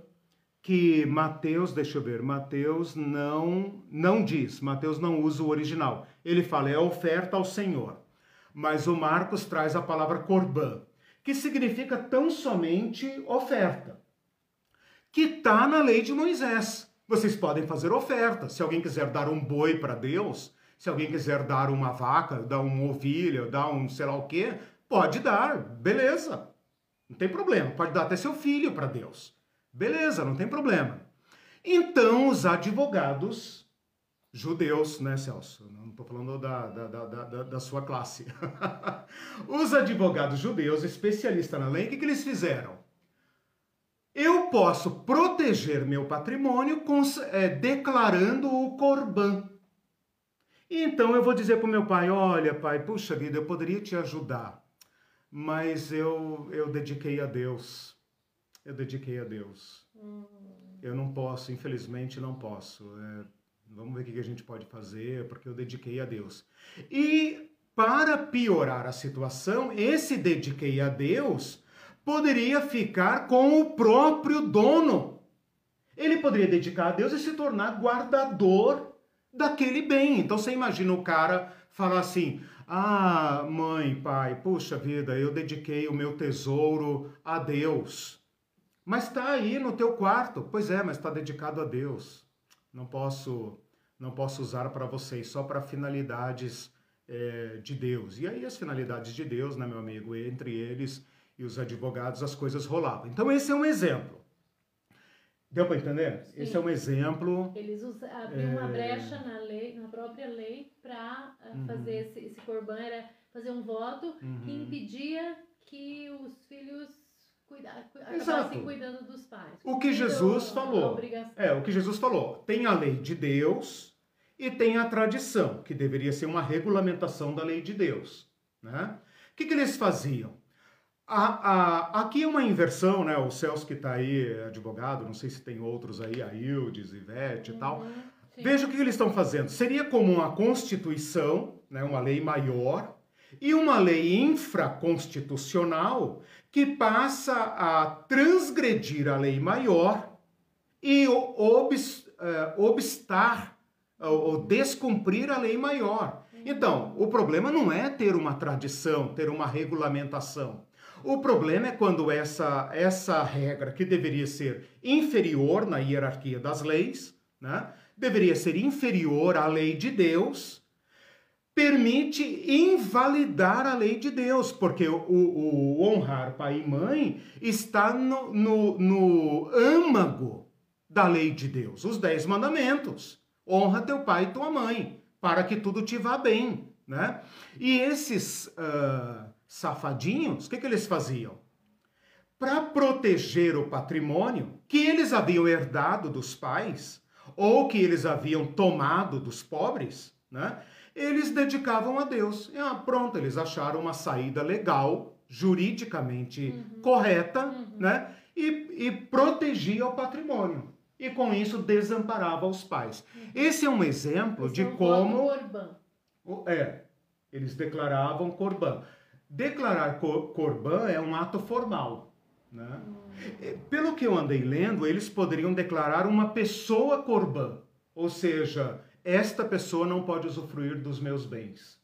que Mateus, deixa eu ver, Mateus não não diz, Mateus não usa o original. Ele fala é oferta ao Senhor. Mas o Marcos traz a palavra corban, que significa tão somente oferta, que está na lei de Moisés. Vocês podem fazer oferta. Se alguém quiser dar um boi para Deus, se alguém quiser dar uma vaca, dar uma ovelha, dar um sei lá o quê, pode dar, beleza. Não tem problema. Pode dar até seu filho para Deus. Beleza, não tem problema. Então, os advogados judeus, né, Celso? Não estou falando da, da, da, da, sua classe. (laughs) os advogados judeus, especialistas na lei, o que, que eles fizeram? Eu posso proteger meu patrimônio com, é, declarando o corban. Então eu vou dizer para o meu pai: olha, pai, puxa vida, eu poderia te ajudar, mas eu, eu dediquei a Deus eu dediquei a Deus. Hum. Eu não posso, infelizmente não posso. É, vamos ver o que a gente pode fazer, porque eu dediquei a Deus. E para piorar a situação, esse dediquei a Deus poderia ficar com o próprio dono. Ele poderia dedicar a Deus e se tornar guardador daquele bem. Então você imagina o cara falar assim: Ah, mãe, pai, puxa vida, eu dediquei o meu tesouro a Deus. Mas está aí no teu quarto. Pois é, mas está dedicado a Deus. Não posso, não posso usar para vocês só para finalidades é, de Deus. E aí as finalidades de Deus, né, meu amigo? Entre eles e os advogados as coisas rolavam. Então esse é um exemplo. Deu para entender? Sim. Esse é um exemplo. Eles abriam é... uma brecha na lei, na própria lei, para uh, uhum. fazer esse, esse corban, era fazer um voto uhum. que impedia que os filhos cuidar, Exato. cuidando dos pais. O que Jesus falou. É, o que Jesus falou. Tem a lei de Deus e tem a tradição, que deveria ser uma regulamentação da lei de Deus. Né? O que, que eles faziam? A, a, aqui é uma inversão, né? O Celso que está aí, advogado, não sei se tem outros aí, a Ildes, Ivete e tal. Uhum, Veja o que, que eles estão fazendo. Seria como uma constituição, né? uma lei maior, e uma lei infraconstitucional que passa a transgredir a lei maior e uh, obstar ou descumprir a lei maior. Então, o problema não é ter uma tradição, ter uma regulamentação. O problema é quando essa, essa regra, que deveria ser inferior na hierarquia das leis, né, deveria ser inferior à lei de Deus, permite invalidar a lei de Deus, porque o, o, o honrar pai e mãe está no, no, no, âmago da lei de Deus, os dez mandamentos. Honra teu pai e tua mãe, para que tudo te vá bem. Né? E esses uh, safadinhos, o que, que eles faziam? Para proteger o patrimônio que eles haviam herdado dos pais, ou que eles haviam tomado dos pobres, né? Eles dedicavam a Deus. E, ah, pronto, eles acharam uma saída legal, juridicamente uhum. correta, uhum. né? E, e protegia o patrimônio. E com isso desamparava os pais. Uhum. Esse é um exemplo Esse de como. É, eles declaravam corban. Declarar cor, corban é um ato formal. Né? Uhum. Pelo que eu andei lendo, eles poderiam declarar uma pessoa corban, ou seja, esta pessoa não pode usufruir dos meus bens.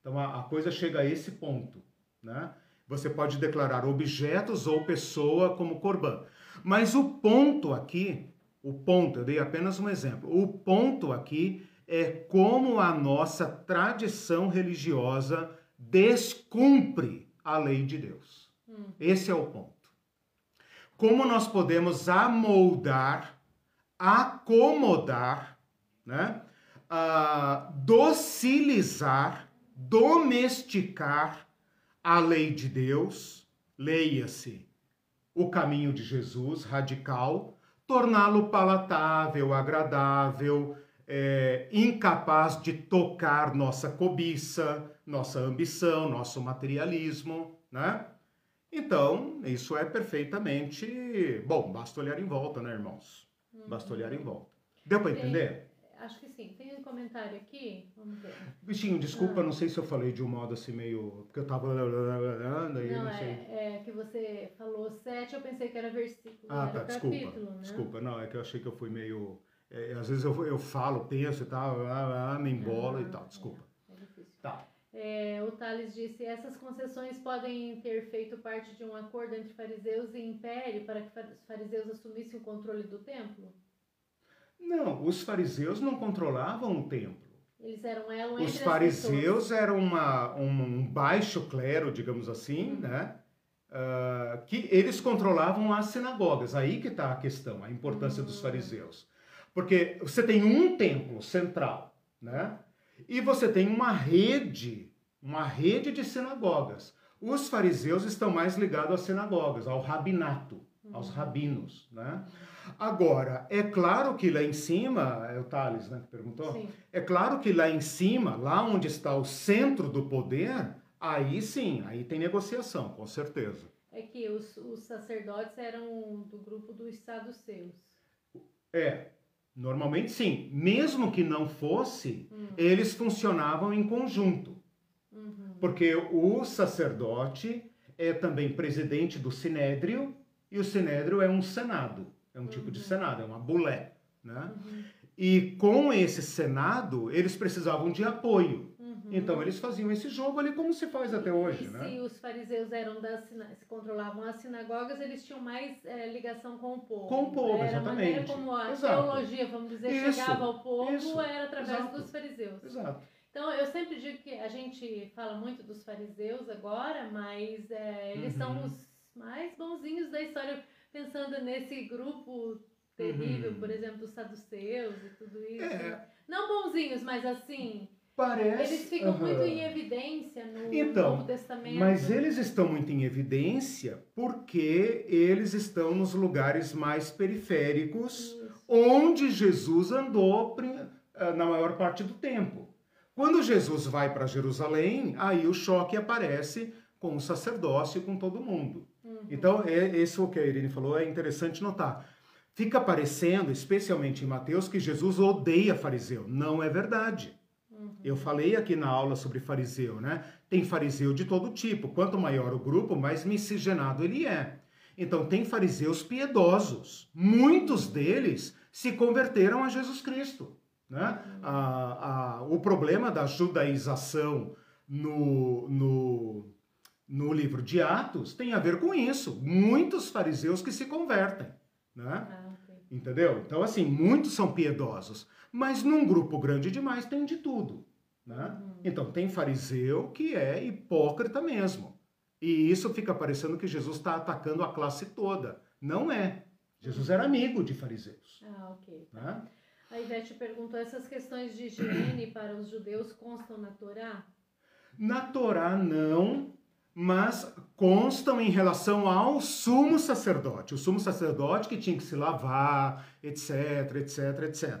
Então a, a coisa chega a esse ponto, né? Você pode declarar objetos ou pessoa como corban. Mas o ponto aqui, o ponto, eu dei apenas um exemplo. O ponto aqui é como a nossa tradição religiosa descumpre a lei de Deus. Hum. Esse é o ponto. Como nós podemos amoldar, acomodar, né? Uh, docilizar, domesticar a lei de Deus, leia-se o caminho de Jesus radical, torná-lo palatável, agradável, é, incapaz de tocar nossa cobiça, nossa ambição, nosso materialismo, né? Então, isso é perfeitamente. Bom, basta olhar em volta, né, irmãos? Basta olhar em volta. Deu para entender? Acho que sim. Tem um comentário aqui? Vamos ver. Bichinho, desculpa, ah. não sei se eu falei de um modo assim meio. Porque eu tava. Não, não é, é, que você falou sete, eu pensei que era versículo. Ah, tá, desculpa. Capítulo, né? Desculpa, não, é que eu achei que eu fui meio. É, às vezes eu, eu falo, penso e tal, ah, ah, me embolo ah, e tal, desculpa. É, é difícil. Tá. É, o Thales disse: essas concessões podem ter feito parte de um acordo entre fariseus e império para que os fariseus assumissem o controle do templo? Não, os fariseus não controlavam o templo. Eles eram entre Os fariseus eram uma, um baixo clero, digamos assim, uhum. né? Uh, que eles controlavam as sinagogas. Aí que está a questão, a importância uhum. dos fariseus. Porque você tem um templo central, né? E você tem uma rede, uma rede de sinagogas. Os fariseus estão mais ligados às sinagogas, ao rabinato, aos uhum. rabinos, né? Agora, é claro que lá em cima, é o Thales né, que perguntou, sim. é claro que lá em cima, lá onde está o centro do poder, aí sim, aí tem negociação, com certeza. É que os, os sacerdotes eram do grupo dos saduceus. É, normalmente sim. Mesmo que não fosse, hum. eles funcionavam em conjunto. Uhum. Porque o sacerdote é também presidente do sinédrio, e o sinédrio é um senado. É um uhum. tipo de uhum. Senado, é uma bulé. Né? Uhum. E com esse Senado, eles precisavam de apoio. Uhum. Então eles faziam esse jogo ali como se faz até hoje. E né? se os fariseus eram das, se controlavam as sinagogas, eles tinham mais é, ligação com o povo. Com o povo, era exatamente. A como a Exato. teologia, vamos dizer, isso, chegava ao povo, isso. era através Exato. dos fariseus. Exato. Então, eu sempre digo que a gente fala muito dos fariseus agora, mas é, eles uhum. são os mais bonzinhos da história pensando nesse grupo terrível, uhum. por exemplo, dos saduceus e tudo isso. É. Não bonzinhos, mas assim. Parece. Eles ficam uhum. muito em evidência no então, Novo Testamento. Mas eles estão muito em evidência porque eles estão nos lugares mais periféricos, isso. onde Jesus andou eh, na maior parte do tempo. Quando Jesus vai para Jerusalém, aí o choque aparece com o sacerdócio e com todo mundo. Então, é, esse o que a Irene falou é interessante notar. Fica parecendo, especialmente em Mateus, que Jesus odeia fariseu. Não é verdade. Uhum. Eu falei aqui na aula sobre fariseu, né? Tem fariseu de todo tipo. Quanto maior o grupo, mais miscigenado ele é. Então, tem fariseus piedosos. Muitos deles se converteram a Jesus Cristo. Né? Uhum. A, a, o problema da judaização no, no, no livro de Atos tem a ver com isso. Muitos fariseus que se convertem, né? Ah, okay. Entendeu? Então, assim, muitos são piedosos, mas num grupo grande demais tem de tudo, né? Uhum. Então, tem fariseu que é hipócrita mesmo. E isso fica parecendo que Jesus está atacando a classe toda. Não é. Jesus era amigo de fariseus. Ah, ok. Né? A Ivete perguntou: essas questões de higiene para os judeus constam na Torá? Na Torá, não, mas constam em relação ao sumo sacerdote. O sumo sacerdote que tinha que se lavar, etc, etc, etc.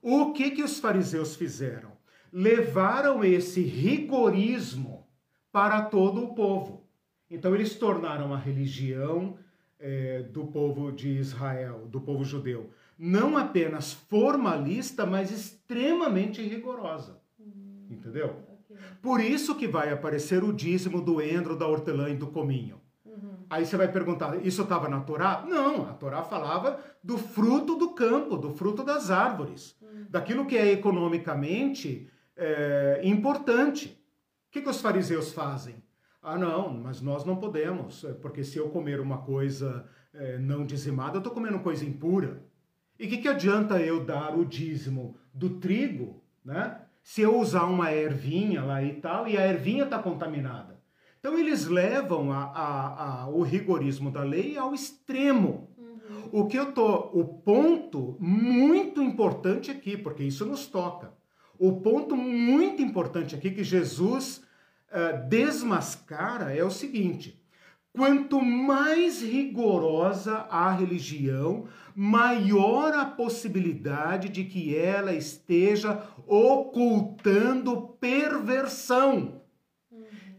O que, que os fariseus fizeram? Levaram esse rigorismo para todo o povo. Então, eles tornaram a religião é, do povo de Israel, do povo judeu, não apenas formalista, mas extremamente rigorosa. Hum. Entendeu? Por isso que vai aparecer o dízimo do endro, da hortelã e do cominho. Uhum. Aí você vai perguntar, isso estava na Torá? Não, a Torá falava do fruto do campo, do fruto das árvores, uhum. daquilo que é economicamente é, importante. O que, que os fariseus fazem? Ah, não, mas nós não podemos, é, porque se eu comer uma coisa é, não dizimada, eu estou comendo coisa impura. E o que, que adianta eu dar o dízimo do trigo, né? Se eu usar uma ervinha lá e tal, e a ervinha está contaminada. Então eles levam a, a, a, o rigorismo da lei ao extremo. Uhum. O que eu tô, o ponto muito importante aqui, porque isso nos toca. O ponto muito importante aqui que Jesus uh, desmascara é o seguinte: quanto mais rigorosa a religião, maior a possibilidade de que ela esteja ocultando perversão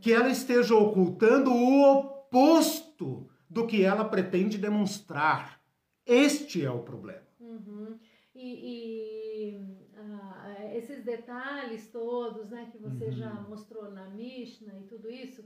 que ela esteja ocultando o oposto do que ela pretende demonstrar. Este é o problema. Uhum. E, e uh, esses detalhes todos né, que você uhum. já mostrou na Mishnah e tudo isso,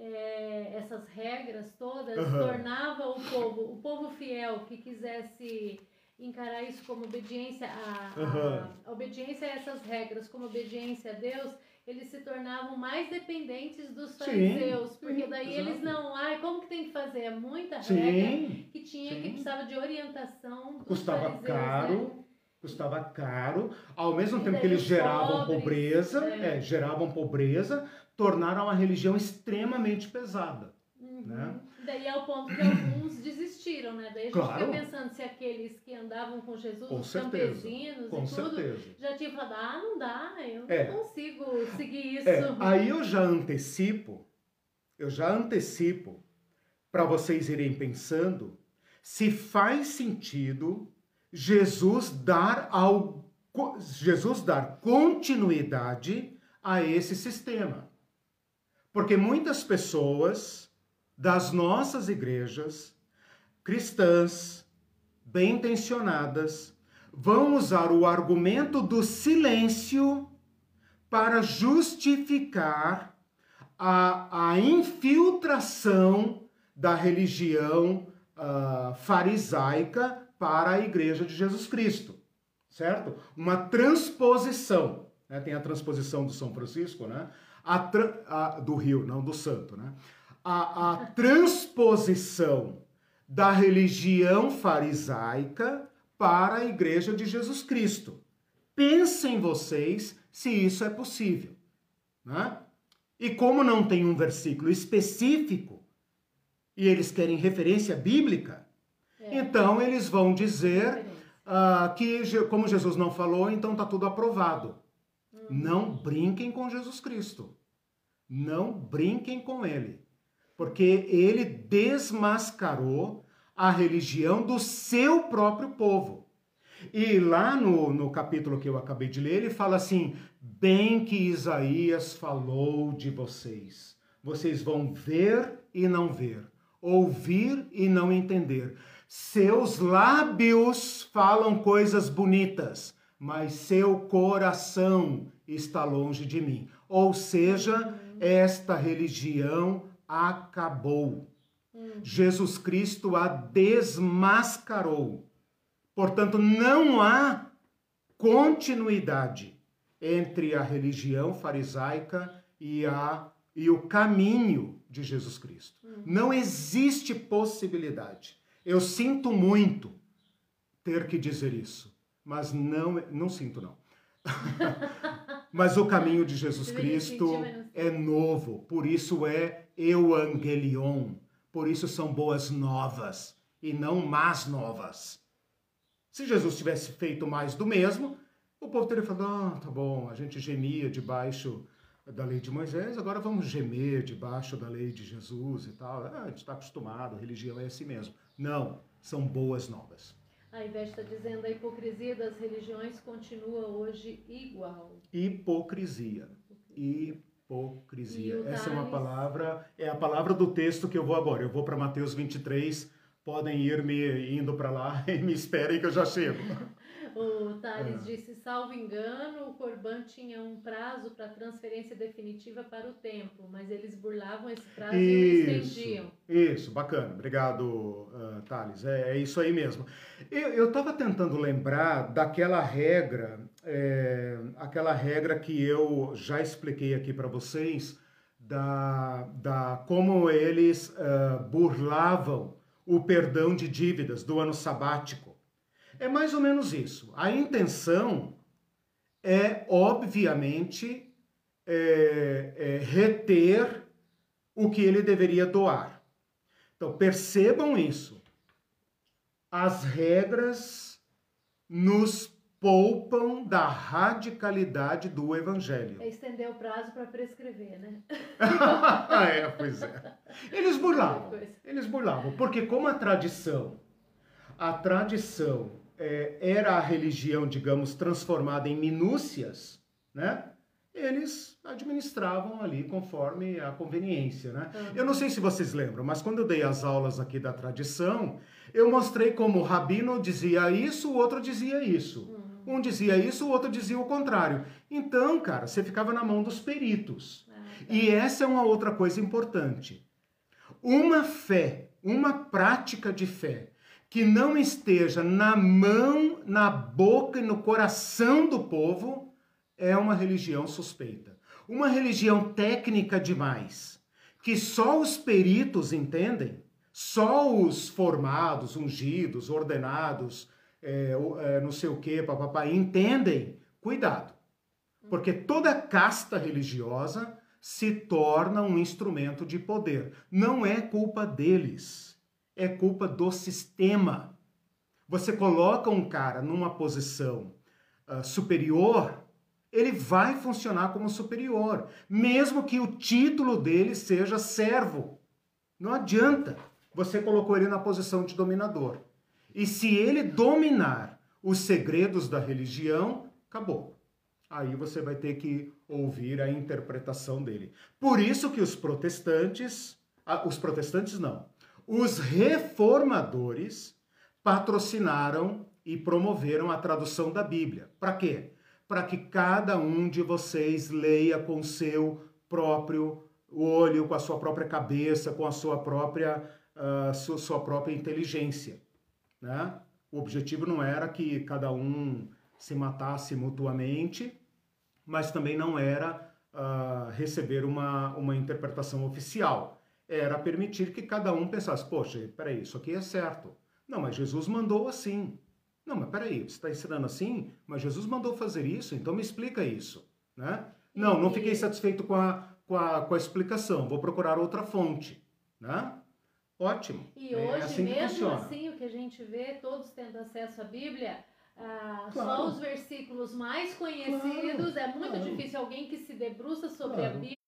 é, essas regras todas, uhum. tornava o povo, o povo fiel que quisesse encarar isso como obediência a, a, a obediência a essas regras, como obediência a Deus, eles se tornavam mais dependentes dos fariseus, sim, porque daí exato. eles não, ai, como que tem que fazer? É muita sim, regra que tinha sim. que precisava de orientação dos Custava fariseus, caro. Né? Custava caro, ao mesmo e tempo que eles geravam pobres, pobreza, é. É, geravam pobreza, tornaram a religião extremamente pesada. Uhum. Né? Daí é o ponto que alguns desistiram, né? Daí a gente claro. fica pensando se aqueles que andavam com Jesus, com os certeza. campesinos com e tudo, certeza. já tinham falado, ah, não dá, eu é. não consigo seguir isso. É. Aí eu já antecipo, eu já antecipo para vocês irem pensando se faz sentido Jesus dar ao Jesus dar continuidade a esse sistema. Porque muitas pessoas das nossas igrejas cristãs, bem intencionadas, vão usar o argumento do silêncio para justificar a, a infiltração da religião uh, farisaica para a igreja de Jesus Cristo, certo? Uma transposição, né? tem a transposição do São Francisco, né? A, a, do Rio, não do Santo, né? a, a transposição da religião farisaica para a igreja de Jesus Cristo. Pensem vocês se isso é possível. Né? E como não tem um versículo específico, e eles querem referência bíblica, é. então eles vão dizer uh, que, como Jesus não falou, então está tudo aprovado. Não brinquem com Jesus Cristo. Não brinquem com ele porque ele desmascarou a religião do seu próprio povo. E lá no, no capítulo que eu acabei de ler, ele fala assim: bem que Isaías falou de vocês. Vocês vão ver e não ver, ouvir e não entender. Seus lábios falam coisas bonitas, mas seu coração está longe de mim. Ou seja, esta religião acabou. Jesus Cristo a desmascarou. Portanto, não há continuidade entre a religião farisaica e, a, e o caminho de Jesus Cristo. Não existe possibilidade. Eu sinto muito ter que dizer isso, mas não, não sinto não. (laughs) mas o caminho de Jesus Cristo é novo, por isso é euangelion. Por isso são boas novas e não más novas. Se Jesus tivesse feito mais do mesmo, o povo teria falado: ah, tá bom, a gente gemia debaixo da lei de Moisés, agora vamos gemer debaixo da lei de Jesus e tal. Ah, a gente está acostumado, a religião é assim mesmo. Não, são boas novas. A Ivete está dizendo a hipocrisia das religiões continua hoje igual. Hipocrisia. Hipocrisia hipocrisia. Essa é uma palavra, é a palavra do texto que eu vou agora. Eu vou para Mateus 23, podem ir me indo para lá (laughs) e me esperem que eu já chego. O Thales é. disse, salvo engano, o Corban tinha um prazo para transferência definitiva para o templo, mas eles burlavam esse prazo isso, e o estendiam. Isso, bacana. Obrigado, uh, Thales. É, é, isso aí mesmo. Eu estava tentando lembrar daquela regra, é, aquela regra que eu já expliquei aqui para vocês, da, da como eles uh, burlavam o perdão de dívidas do ano sabático. É mais ou menos isso. A intenção obviamente, é, é, reter o que ele deveria doar. Então, percebam isso. As regras nos poupam da radicalidade do evangelho. É estender o prazo para prescrever, né? (laughs) é, pois é. Eles burlavam. Eles burlavam, porque como a tradição, a tradição é, era a religião, digamos, transformada em minúcias, né? Eles administravam ali conforme a conveniência, né? Uhum. Eu não sei se vocês lembram, mas quando eu dei as aulas aqui da tradição, eu mostrei como o rabino dizia isso, o outro dizia isso. Uhum. Um dizia isso, o outro dizia o contrário. Então, cara, você ficava na mão dos peritos. Ah, tá. E essa é uma outra coisa importante. Uma fé, uma prática de fé que não esteja na mão, na boca e no coração do povo é uma religião suspeita. Uma religião técnica demais, que só os peritos entendem, só os formados, ungidos, ordenados, é, é, não sei o que, papapá, entendem, cuidado. Porque toda casta religiosa se torna um instrumento de poder. Não é culpa deles, é culpa do sistema. Você coloca um cara numa posição uh, superior, ele vai funcionar como superior, mesmo que o título dele seja servo. Não adianta. Você colocou ele na posição de dominador. E se ele dominar os segredos da religião, acabou. Aí você vai ter que ouvir a interpretação dele. Por isso que os protestantes, ah, os protestantes não, os reformadores patrocinaram e promoveram a tradução da Bíblia. Para quê? Para que cada um de vocês leia com seu próprio olho, com a sua própria cabeça, com a sua própria, uh, sua, sua própria inteligência. Né? O objetivo não era que cada um se matasse mutuamente, mas também não era uh, receber uma, uma interpretação oficial. Era permitir que cada um pensasse: poxa, peraí, isso aqui é certo. Não, mas Jesus mandou assim. Não, mas peraí, você está ensinando assim? Mas Jesus mandou fazer isso, então me explica isso. Né? Não, não fiquei satisfeito com a, com a, com a explicação, vou procurar outra fonte. Né? Ótimo. E é hoje, assim mesmo assim, o que a gente vê, todos tendo acesso à Bíblia, ah, claro. só os versículos mais conhecidos, claro. é muito claro. difícil alguém que se debruça sobre a Bíblia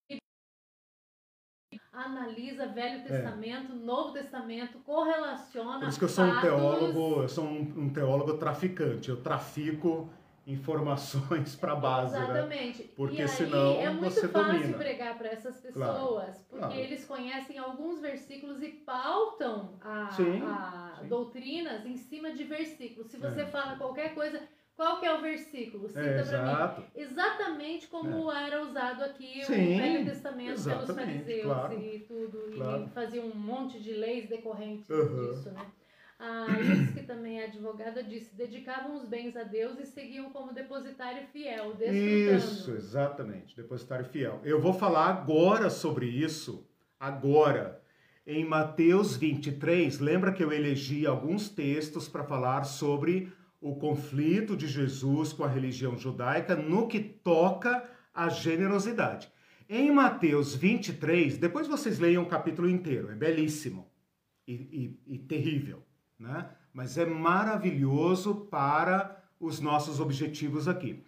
analisa Velho é. Testamento, é. Novo Testamento, correlaciona. Por isso que eu sou um teólogo, eu sou um, um teólogo traficante. Eu trafico informações (laughs) para a base, né? Exatamente. Né? Porque e senão é muito você fácil domina. pregar para essas pessoas, claro, porque claro. eles conhecem alguns versículos e pautam a, sim, a sim. doutrinas em cima de versículos. Se você é. fala qualquer coisa, qual que é o versículo? Cita é, para mim. Exatamente como é. era usado aqui Sim, o Velho Testamento pelos fariseus claro, e tudo. E faziam um monte de leis decorrentes uhum. disso, né? A Iris, que também é advogada, disse: dedicavam os bens a Deus e seguiam como depositário fiel, desfrutando. Isso, exatamente, depositário fiel. Eu vou falar agora sobre isso, agora. Em Mateus 23, lembra que eu elegi alguns textos para falar sobre o conflito de Jesus com a religião judaica no que toca à generosidade. Em Mateus 23, depois vocês leiam o capítulo inteiro, é belíssimo e, e, e terrível né? Mas é maravilhoso para os nossos objetivos aqui.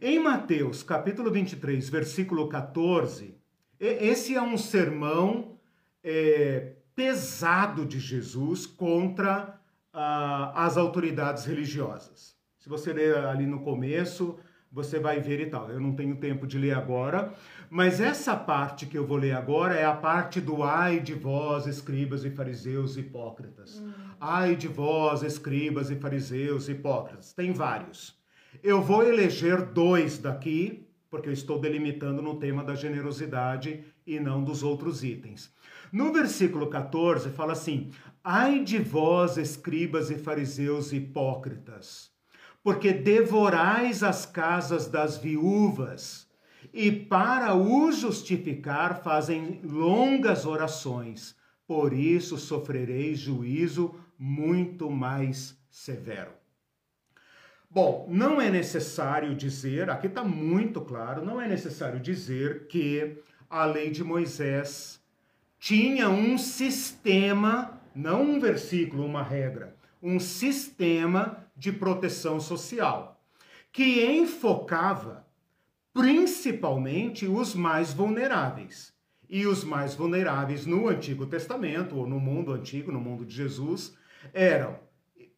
Em Mateus, capítulo 23, versículo 14, esse é um sermão é, pesado de Jesus contra ah, as autoridades religiosas. Se você ler ali no começo, você vai ver e tal. Eu não tenho tempo de ler agora, mas essa parte que eu vou ler agora é a parte do ai de vós, escribas e fariseus hipócritas. Hum. Ai de vós, escribas e fariseus hipócritas. Tem vários. Eu vou eleger dois daqui, porque eu estou delimitando no tema da generosidade e não dos outros itens. No versículo 14 fala assim: Ai de vós, escribas e fariseus hipócritas porque devorais as casas das viúvas, e para o justificar fazem longas orações. Por isso sofrereis juízo muito mais severo. Bom, não é necessário dizer, aqui está muito claro, não é necessário dizer que a lei de Moisés tinha um sistema, não um versículo, uma regra, um sistema de proteção social que enfocava principalmente os mais vulneráveis. E os mais vulneráveis no Antigo Testamento, ou no mundo antigo, no mundo de Jesus, eram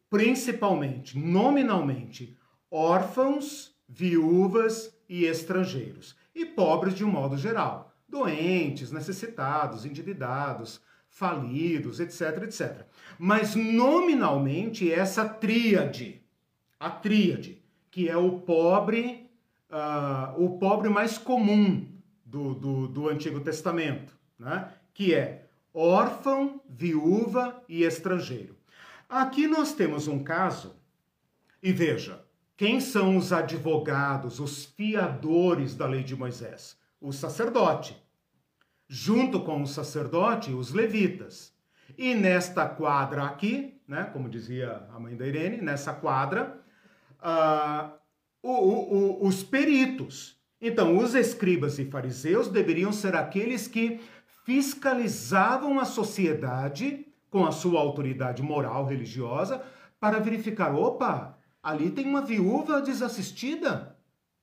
principalmente, nominalmente, órfãos, viúvas e estrangeiros. E pobres de um modo geral. Doentes, necessitados, endividados, falidos, etc, etc. Mas nominalmente essa tríade, a tríade, que é o pobre, uh, o pobre mais comum do, do, do Antigo Testamento, né? que é órfão, viúva e estrangeiro. Aqui nós temos um caso, e veja, quem são os advogados, os fiadores da lei de Moisés? O sacerdote. Junto com o sacerdote, os levitas. E nesta quadra aqui, né, como dizia a mãe da Irene, nessa quadra, uh, o, o, o, os peritos. Então, os escribas e fariseus deveriam ser aqueles que fiscalizavam a sociedade com a sua autoridade moral religiosa para verificar: opa, ali tem uma viúva desassistida.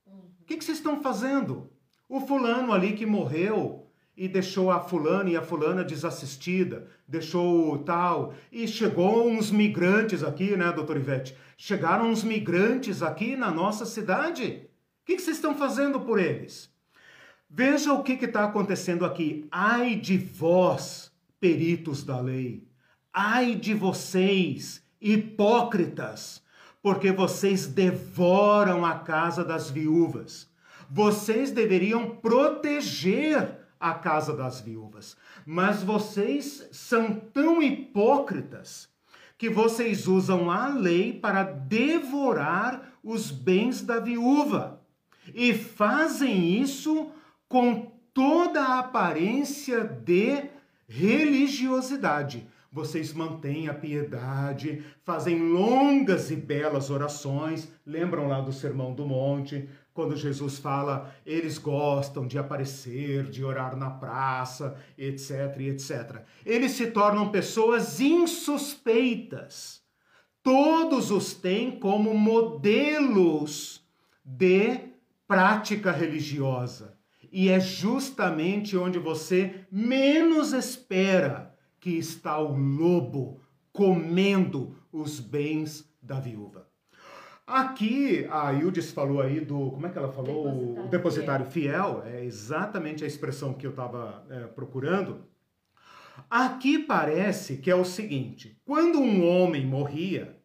O que, que vocês estão fazendo? O fulano ali que morreu e deixou a fulana e a fulana desassistida, deixou tal. E chegou uns migrantes aqui, né, doutor Ivete? Chegaram uns migrantes aqui na nossa cidade. O que, que vocês estão fazendo por eles? Veja o que está acontecendo aqui. Ai de vós, peritos da lei. Ai de vocês, hipócritas, porque vocês devoram a casa das viúvas. Vocês deveriam proteger a casa das viúvas, mas vocês são tão hipócritas que vocês usam a lei para devorar os bens da viúva e fazem isso com toda a aparência de religiosidade. Vocês mantêm a piedade, fazem longas e belas orações. Lembram lá do Sermão do Monte, quando Jesus fala, eles gostam de aparecer, de orar na praça, etc, etc. Eles se tornam pessoas insuspeitas. Todos os têm como modelos de prática religiosa. E é justamente onde você menos espera que está o lobo comendo os bens da viúva. Aqui a Ildis falou aí do. Como é que ela falou? Depositário o depositário fiel. fiel. É exatamente a expressão que eu estava é, procurando. Aqui parece que é o seguinte: quando um homem morria,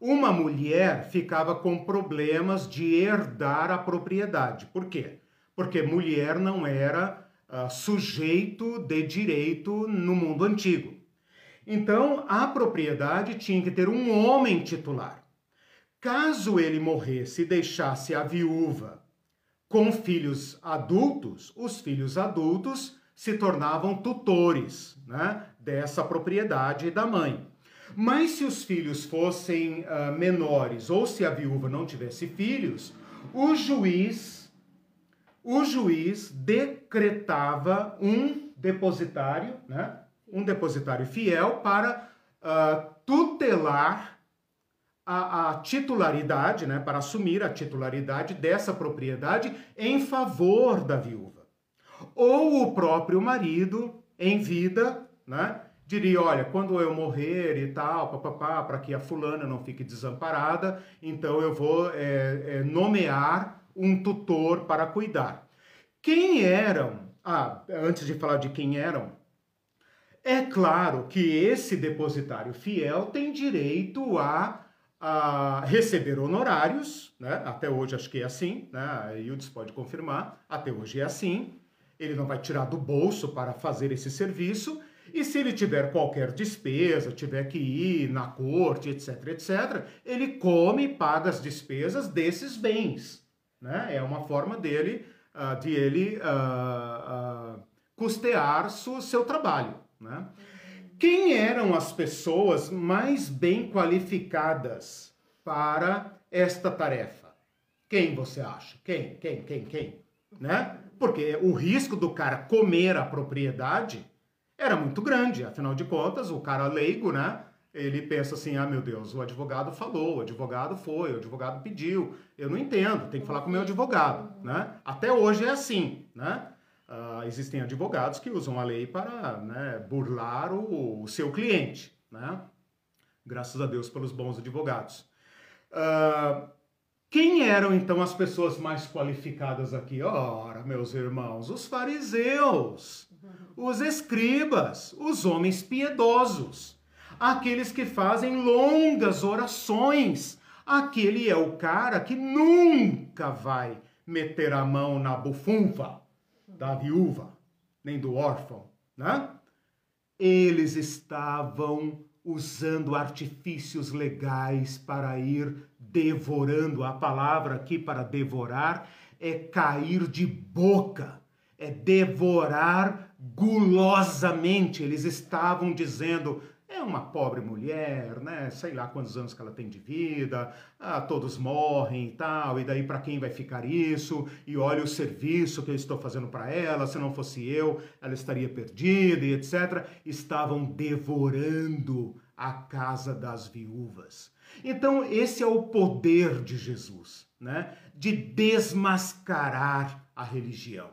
uma mulher ficava com problemas de herdar a propriedade. Por quê? Porque mulher não era uh, sujeito de direito no mundo antigo. Então, a propriedade tinha que ter um homem titular. Caso ele morresse e deixasse a viúva com filhos adultos, os filhos adultos se tornavam tutores né, dessa propriedade da mãe. Mas se os filhos fossem uh, menores ou se a viúva não tivesse filhos, o juiz o juiz decretava um depositário, né? um depositário fiel para uh, tutelar a, a, titularidade, né? para assumir a titularidade dessa propriedade em favor da viúva. Ou o próprio marido, em vida, né? diria, olha, quando eu morrer e tal, para que a fulana não fique desamparada, então eu vou é, é, nomear um tutor para cuidar. Quem eram? Ah, antes de falar de quem eram, é claro que esse depositário fiel tem direito a, a receber honorários, né? Até hoje acho que é assim, né? A Ildes pode confirmar, até hoje é assim. Ele não vai tirar do bolso para fazer esse serviço. E se ele tiver qualquer despesa, tiver que ir na corte, etc, etc, ele come e paga as despesas desses bens. Né? É uma forma dele, uh, de ele uh, uh, custear o seu trabalho. Né? Quem eram as pessoas mais bem qualificadas para esta tarefa? Quem você acha? Quem? Quem? Quem? Quem? Né? Porque o risco do cara comer a propriedade era muito grande. Afinal de contas, o cara leigo, né? Ele pensa assim: ah, meu Deus, o advogado falou, o advogado foi, o advogado pediu. Eu não entendo, tem que falar com o meu advogado, né? Até hoje é assim, né? Uh, existem advogados que usam a lei para né, burlar o, o, seu cliente, né? Graças a Deus pelos bons advogados. Uh, quem eram então as pessoas mais qualificadas aqui? Ora, meus irmãos, os fariseus, os escribas, os homens piedosos, aqueles que fazem longas orações. Aquele é o cara que nunca vai meter a mão na bufunfa da viúva, nem do órfão, né? Eles estavam usando artifícios legais para ir devorando. A palavra aqui para devorar é cair de boca, é devorar gulosamente. Eles estavam dizendo: uma pobre mulher, né? Sei lá quantos anos que ela tem de vida, ah, todos morrem e tal, e daí para quem vai ficar isso? E olha o serviço que eu estou fazendo para ela, se não fosse eu, ela estaria perdida e etc. Estavam devorando a casa das viúvas. Então, esse é o poder de Jesus, né? De desmascarar a religião.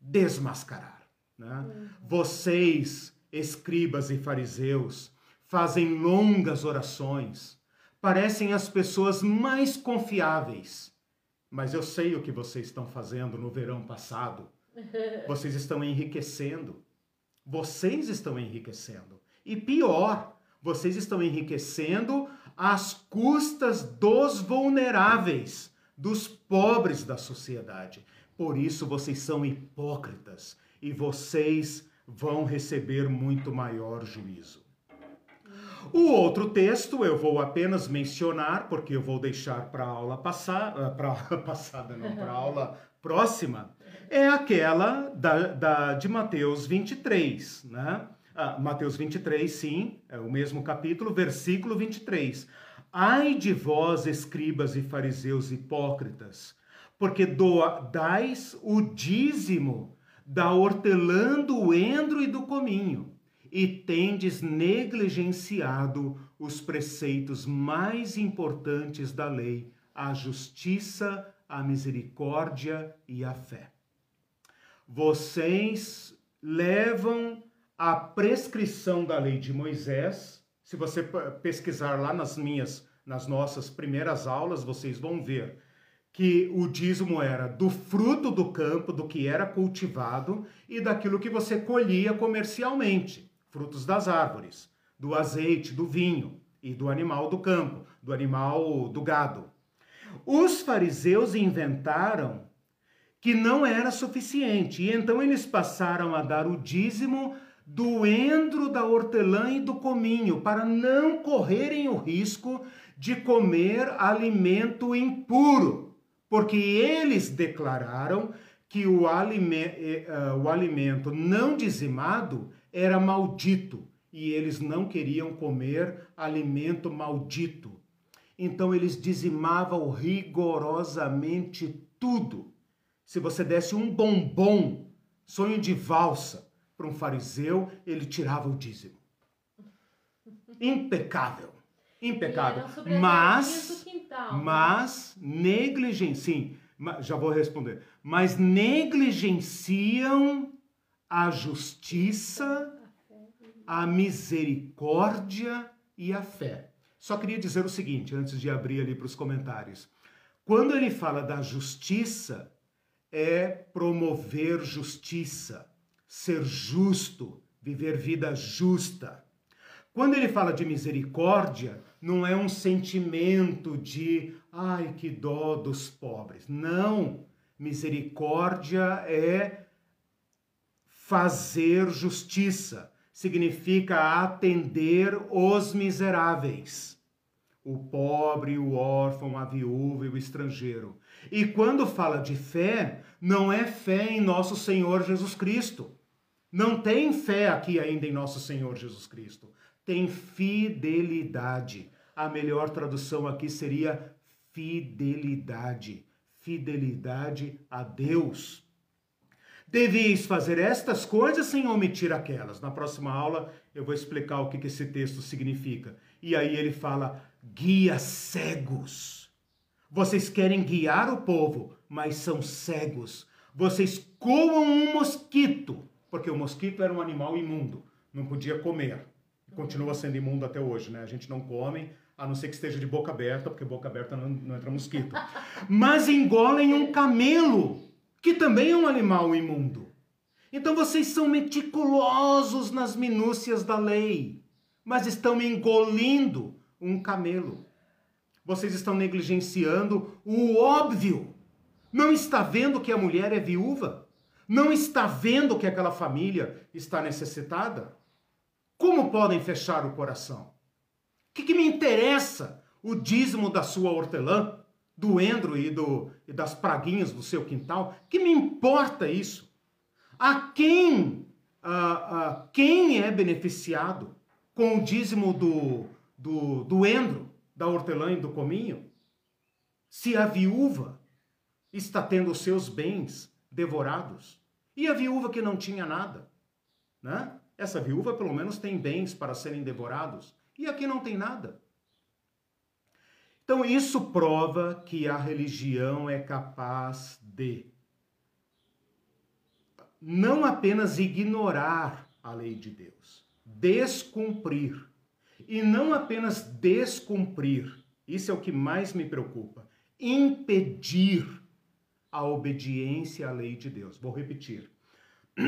Desmascarar. Né? Uhum. Vocês escribas e fariseus, fazem longas orações, parecem as pessoas mais confiáveis. Mas eu sei o que vocês estão fazendo no verão passado. (laughs) Vocês estão enriquecendo. Vocês estão enriquecendo. E pior, vocês estão enriquecendo às custas dos vulneráveis, dos pobres da sociedade. Por isso vocês são hipócritas e vocês vão receber muito maior juízo. O outro texto eu vou apenas mencionar, porque eu vou deixar para a aula passar, ah, para (laughs) passada, não, para aula próxima, é aquela da, da, de Mateus 23, né? Ah, Mateus 23, sim, é o mesmo capítulo, versículo 23. Ai de vós, escribas e fariseus hipócritas, porque dais o dízimo da hortelã, do endro e do cominho, e tendes negligenciado os preceitos mais importantes da lei, a justiça, a misericórdia e a fé. Vocês levam a prescrição da lei de Moisés. Se você pesquisar lá nas minhas, nas nossas primeiras aulas, vocês vão ver que o dízimo era do fruto do campo, do que era cultivado e daquilo que você colhia comercialmente, frutos das árvores, do azeite, do vinho e do animal do campo, do animal do gado. Os fariseus inventaram que não era suficiente e então eles passaram a dar o dízimo do endro, da hortelã e do cominho, para não correrem o risco de comer alimento impuro porque eles declararam que o, alimento, eh, eh, o alimento não dizimado era maldito e eles não queriam comer alimento maldito. Então eles dizimavam rigorosamente tudo. Se você desse um bombom, sonho de valsa, para um fariseu, ele tirava o dízimo. Impecável. Impecável. Mas Total. Mas negligenciam, sim, já vou responder. Mas negligenciam a justiça, a misericórdia e a fé. Só queria dizer o seguinte, antes de abrir ali para os comentários. Quando ele fala da justiça, é promover justiça, ser justo, viver vida justa. Quando ele fala de misericórdia, não é um sentimento de ai que dó dos pobres. Não. Misericórdia é fazer justiça, significa atender os miseráveis, o pobre, o órfão, a viúva e o estrangeiro. E quando fala de fé, não é fé em nosso Senhor Jesus Cristo. Não tem fé aqui ainda em nosso Senhor Jesus Cristo. Tem fidelidade a melhor tradução aqui seria fidelidade. Fidelidade a Deus. Deveis fazer estas coisas sem omitir aquelas. Na próxima aula eu vou explicar o que esse texto significa. E aí ele fala: guia cegos. Vocês querem guiar o povo, mas são cegos. Vocês coam um mosquito, porque o mosquito era um animal imundo, não podia comer. Continua sendo imundo até hoje, né? A gente não come, a não ser que esteja de boca aberta, porque boca aberta não, não entra mosquito. Mas engolem um camelo, que também é um animal imundo. Então vocês são meticulosos nas minúcias da lei, mas estão engolindo um camelo. Vocês estão negligenciando o óbvio. Não está vendo que a mulher é viúva? Não está vendo que aquela família está necessitada? Como podem fechar o coração? O que, que me interessa o dízimo da sua hortelã, do endro e, do, e das praguinhas do seu quintal? Que me importa isso? A quem, a, a, quem é beneficiado com o dízimo do, do, do endro, da hortelã e do cominho? Se a viúva está tendo os seus bens devorados. E a viúva que não tinha nada, né? Essa viúva pelo menos tem bens para serem devorados, e aqui não tem nada. Então isso prova que a religião é capaz de não apenas ignorar a lei de Deus, descumprir. E não apenas descumprir, isso é o que mais me preocupa, impedir a obediência à lei de Deus. Vou repetir. (clears throat)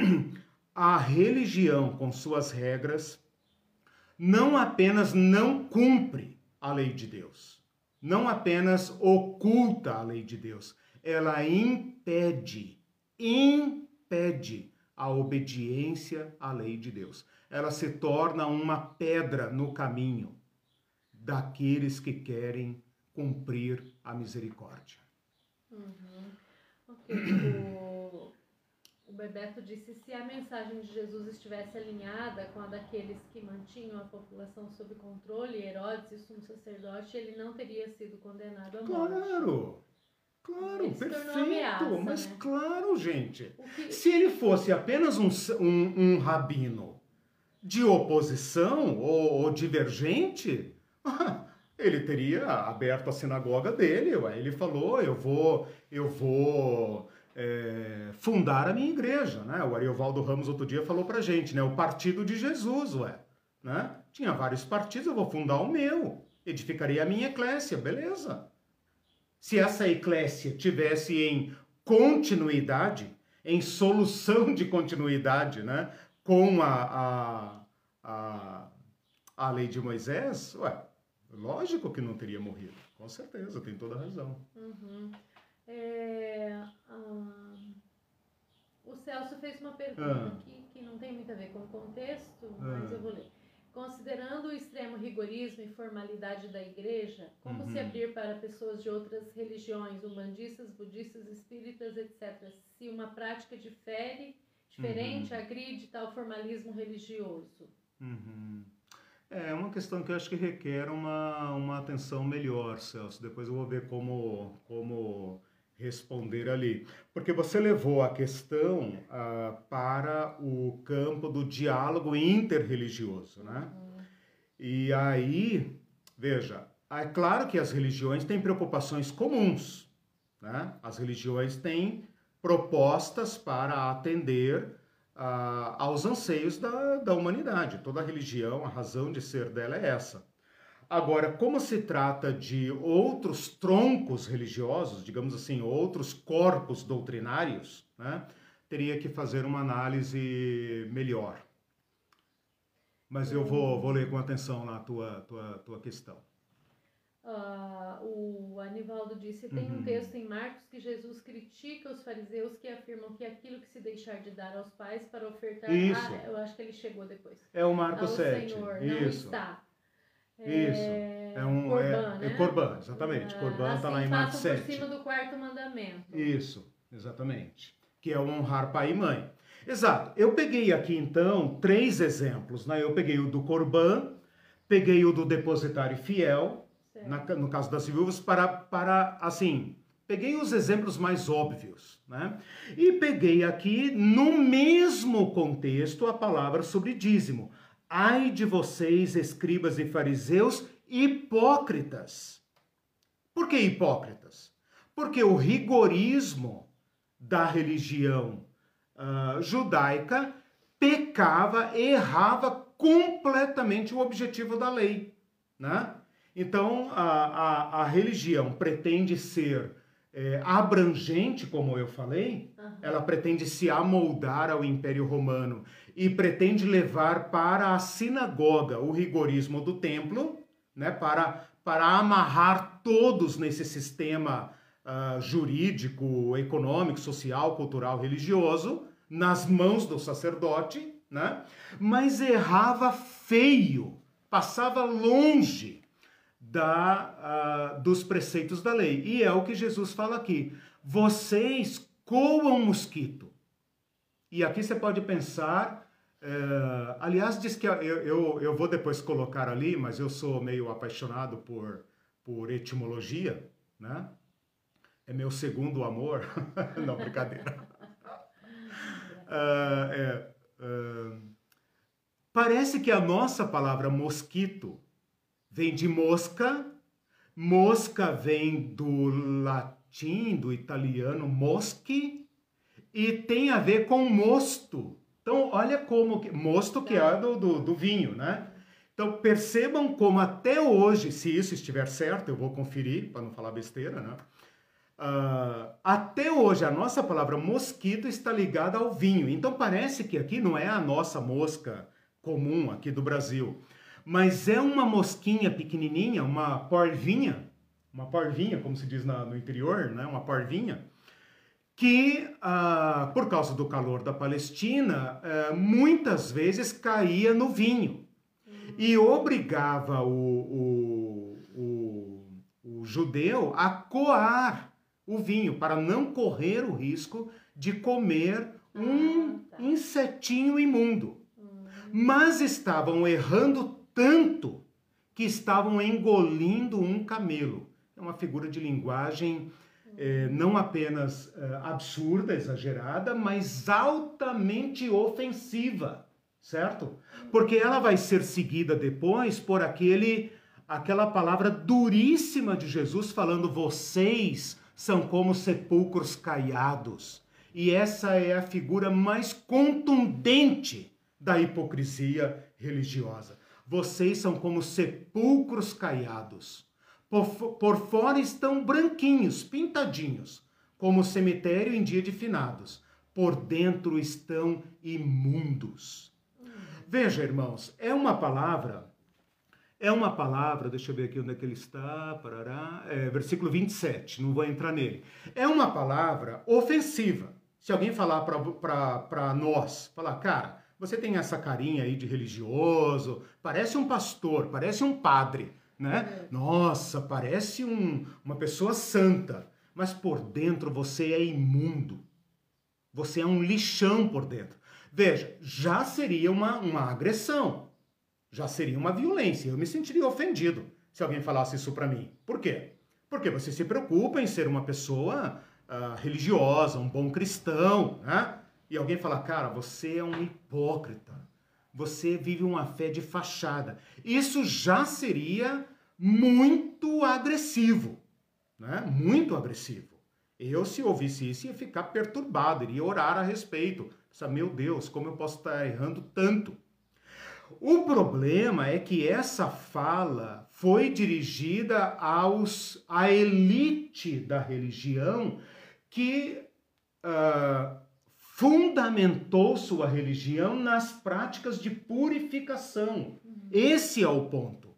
A religião, com suas regras, não apenas não cumpre a lei de Deus, não apenas oculta a lei de Deus, ela impede, impede a obediência à lei de Deus. Ela se torna uma pedra no caminho daqueles que querem cumprir a misericórdia. Uhum. O, o Bebeto disse se a mensagem de Jesus estivesse alinhada com a daqueles que mantinham a população sob controle, Herodes e sumo sacerdote, ele não teria sido condenado à morte. Claro! Claro, perfeito! Ameaça, mas né? claro, gente. Que... Se ele fosse apenas um, um, um rabino de oposição ou, ou divergente, (laughs) ele teria aberto a sinagoga dele, ué. ele falou, eu vou, eu vou é, fundar a minha igreja, né? O Ariovaldo Ramos outro dia falou pra gente, né? O partido de Jesus, ué, né? Tinha vários partidos, eu vou fundar o meu, edificarei a minha eclésia, beleza. Se essa eclésia tivesse em continuidade, em solução de continuidade, né? Com a, a, a, a lei de Moisés, ué, Lógico que não teria morrido, com certeza, tem toda razão. Uhum. É, o Celso fez uma pergunta ah. que, que não tem muito a ver com o contexto, mas ah. eu vou ler. Considerando o extremo rigorismo e formalidade da igreja, como uhum. se abrir para pessoas de outras religiões, umbandistas, budistas, espíritas, etc., se uma prática difere, diferente uhum. agride tal formalismo religioso? Uhum. É uma questão que eu acho que requer uma, uma atenção melhor, Celso. Depois eu vou ver como, como responder ali. Porque você levou a questão uh, para o campo do diálogo interreligioso, né? Uhum. E aí, veja, é claro que as religiões têm preocupações comuns, né? As religiões têm propostas para atender aos anseios da, da humanidade. Toda religião, a razão de ser dela é essa. Agora, como se trata de outros troncos religiosos, digamos assim, outros corpos doutrinários, né, teria que fazer uma análise melhor. Mas eu vou, vou ler com atenção lá a tua, tua, tua questão. Uh, o Anivaldo disse: tem uhum. um texto em Marcos que Jesus critica os fariseus que afirmam que aquilo que se deixar de dar aos pais para ofertar. Isso. Ah, eu acho que ele chegou depois. É o Marcos 7. Senhor, Isso. não está. Isso. É, é um Corban, é, né? é Corban, exatamente. Ah, Corban está assim lá em Marcos 7. por cima do quarto mandamento. Isso, exatamente. Que é honrar pai e mãe. Exato. Eu peguei aqui então três exemplos, né? Eu peguei o do Corban, peguei o do depositário fiel na, no caso das viúvas, para, para assim, peguei os exemplos mais óbvios, né? E peguei aqui, no mesmo contexto, a palavra sobre dízimo. Ai de vocês, escribas e fariseus, hipócritas. Por que hipócritas? Porque o rigorismo da religião uh, judaica pecava, errava completamente o objetivo da lei. Né? Então, a, a, a religião pretende ser é, abrangente, como eu falei, uhum. ela pretende se amoldar ao Império Romano e pretende levar para a sinagoga o rigorismo do templo, né, para, para amarrar todos nesse sistema uh, jurídico, econômico, social, cultural, religioso, nas mãos do sacerdote, né? mas errava feio, passava longe da, uh, dos preceitos da lei. E é o que Jesus fala aqui. Vocês coam mosquito. E aqui você pode pensar. Uh, aliás, diz que eu, eu, eu vou depois colocar ali, mas eu sou meio apaixonado por, por etimologia, né? É meu segundo amor. (laughs) Não, brincadeira. Uh, (laughs) é, uh, parece que a nossa palavra mosquito vem de mosca, mosca vem do latim, do italiano moschi, e tem a ver com mosto. Então, olha como. Mosto que é do, do, do vinho, né? Então, percebam como até hoje, se isso estiver certo, eu vou conferir, para não falar besteira, né? Uh, até hoje, a nossa palavra mosquito está ligada ao vinho. Então, parece que aqui não é a nossa mosca comum aqui do Brasil mas é uma mosquinha pequenininha, uma porvinha, uma porvinha, como se diz na, no interior, né? uma porvinha, que, ah, por causa do calor da Palestina, ah, muitas vezes caía no vinho e obrigava o, o, o, o judeu a coar o vinho para não correr o risco de comer um ah, tá. insetinho imundo. Hum. Mas estavam errando tanto que estavam engolindo um camelo. É uma figura de linguagem é, não apenas é, absurda, exagerada, mas altamente ofensiva, certo? Porque ela vai ser seguida depois por aquele aquela palavra duríssima de Jesus falando vocês são como sepulcros caiados. E essa é a figura mais contundente da hipocrisia religiosa. Vocês são como sepulcros caiados. Por, por fora estão branquinhos, pintadinhos, como cemitério em dia de finados. Por dentro estão imundos. Veja, irmãos, é uma palavra, é uma palavra, deixa eu ver aqui onde é que ele está, parará, é, versículo 27, não vou entrar nele. É uma palavra ofensiva. Se alguém falar para nós, falar, cara, você tem essa carinha aí de religioso, parece um pastor, parece um padre, né? É. Nossa, parece um, uma pessoa santa, mas por dentro você é imundo. Você é um lixão por dentro. Veja, já seria uma, uma agressão, já seria uma violência. Eu me sentiria ofendido se alguém falasse isso para mim. Por quê? Porque você se preocupa em ser uma pessoa uh, religiosa, um bom cristão, né? e alguém fala, cara, você é um hipócrita, você vive uma fé de fachada. Isso já seria muito agressivo, né? Muito agressivo. Eu, se ouvisse isso, ia ficar perturbado, iria orar a respeito. Pensar, meu Deus, como eu posso estar errando tanto? O problema é que essa fala foi dirigida aos à elite da religião que uh, fundamentou sua religião nas práticas de purificação. Esse é o ponto.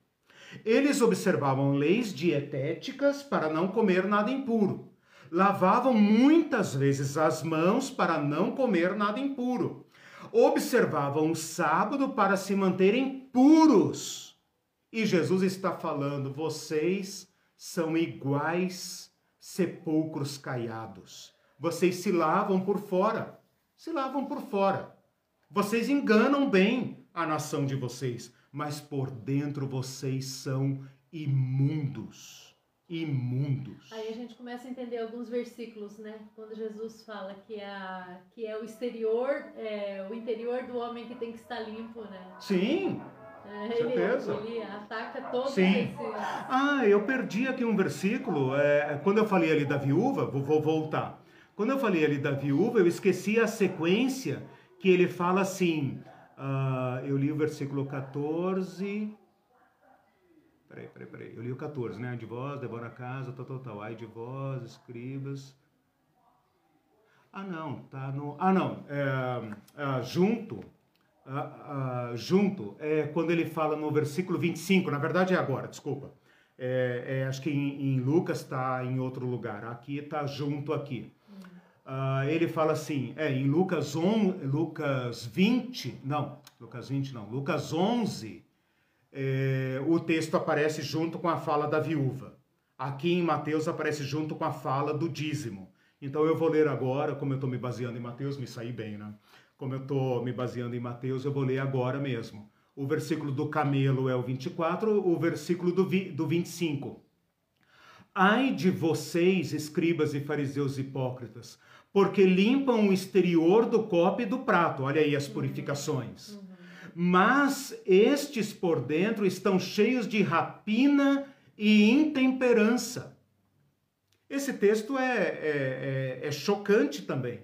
Eles observavam leis dietéticas para não comer nada impuro. Lavavam muitas vezes as mãos para não comer nada impuro. Observavam o sábado para se manterem puros. E Jesus está falando: vocês são iguais sepulcros caiados. Vocês se lavam por fora, se lavam por fora. Vocês enganam bem a nação de vocês, mas por dentro vocês são imundos. Imundos. Aí a gente começa a entender alguns versículos, né? Quando Jesus fala que, a, que é o exterior, é, o interior do homem que tem que estar limpo, né? Sim. É, certeza. Ele, ele ataca todos Sim. Esses... Ah, eu perdi aqui um versículo. É, quando eu falei ali da viúva, vou, vou voltar. Quando eu falei ali da viúva, eu esqueci a sequência que ele fala assim. Uh, eu li o versículo 14. Peraí, peraí, peraí. Eu li o 14, né? De vós, devora a casa, tal, tal, tal. Ai de vós, escribas. Ah, não, tá no. Ah, não. É, é, junto. Ah, ah, junto, é quando ele fala no versículo 25, na verdade é agora, desculpa. É, é, acho que em, em Lucas está em outro lugar, aqui está junto aqui. Uh, ele fala assim, é, em Lucas, on, Lucas 20, não, Lucas 20 não, Lucas 11, é, o texto aparece junto com a fala da viúva. Aqui em Mateus aparece junto com a fala do dízimo. Então eu vou ler agora, como eu estou me baseando em Mateus, me saí bem, né? Como eu estou me baseando em Mateus, eu vou ler agora mesmo. O versículo do camelo é o 24, o versículo do, vi, do 25. Ai de vocês, escribas e fariseus hipócritas, porque limpam o exterior do copo e do prato. Olha aí as purificações. Uhum mas estes por dentro estão cheios de rapina e intemperança. Esse texto é, é, é, é chocante também.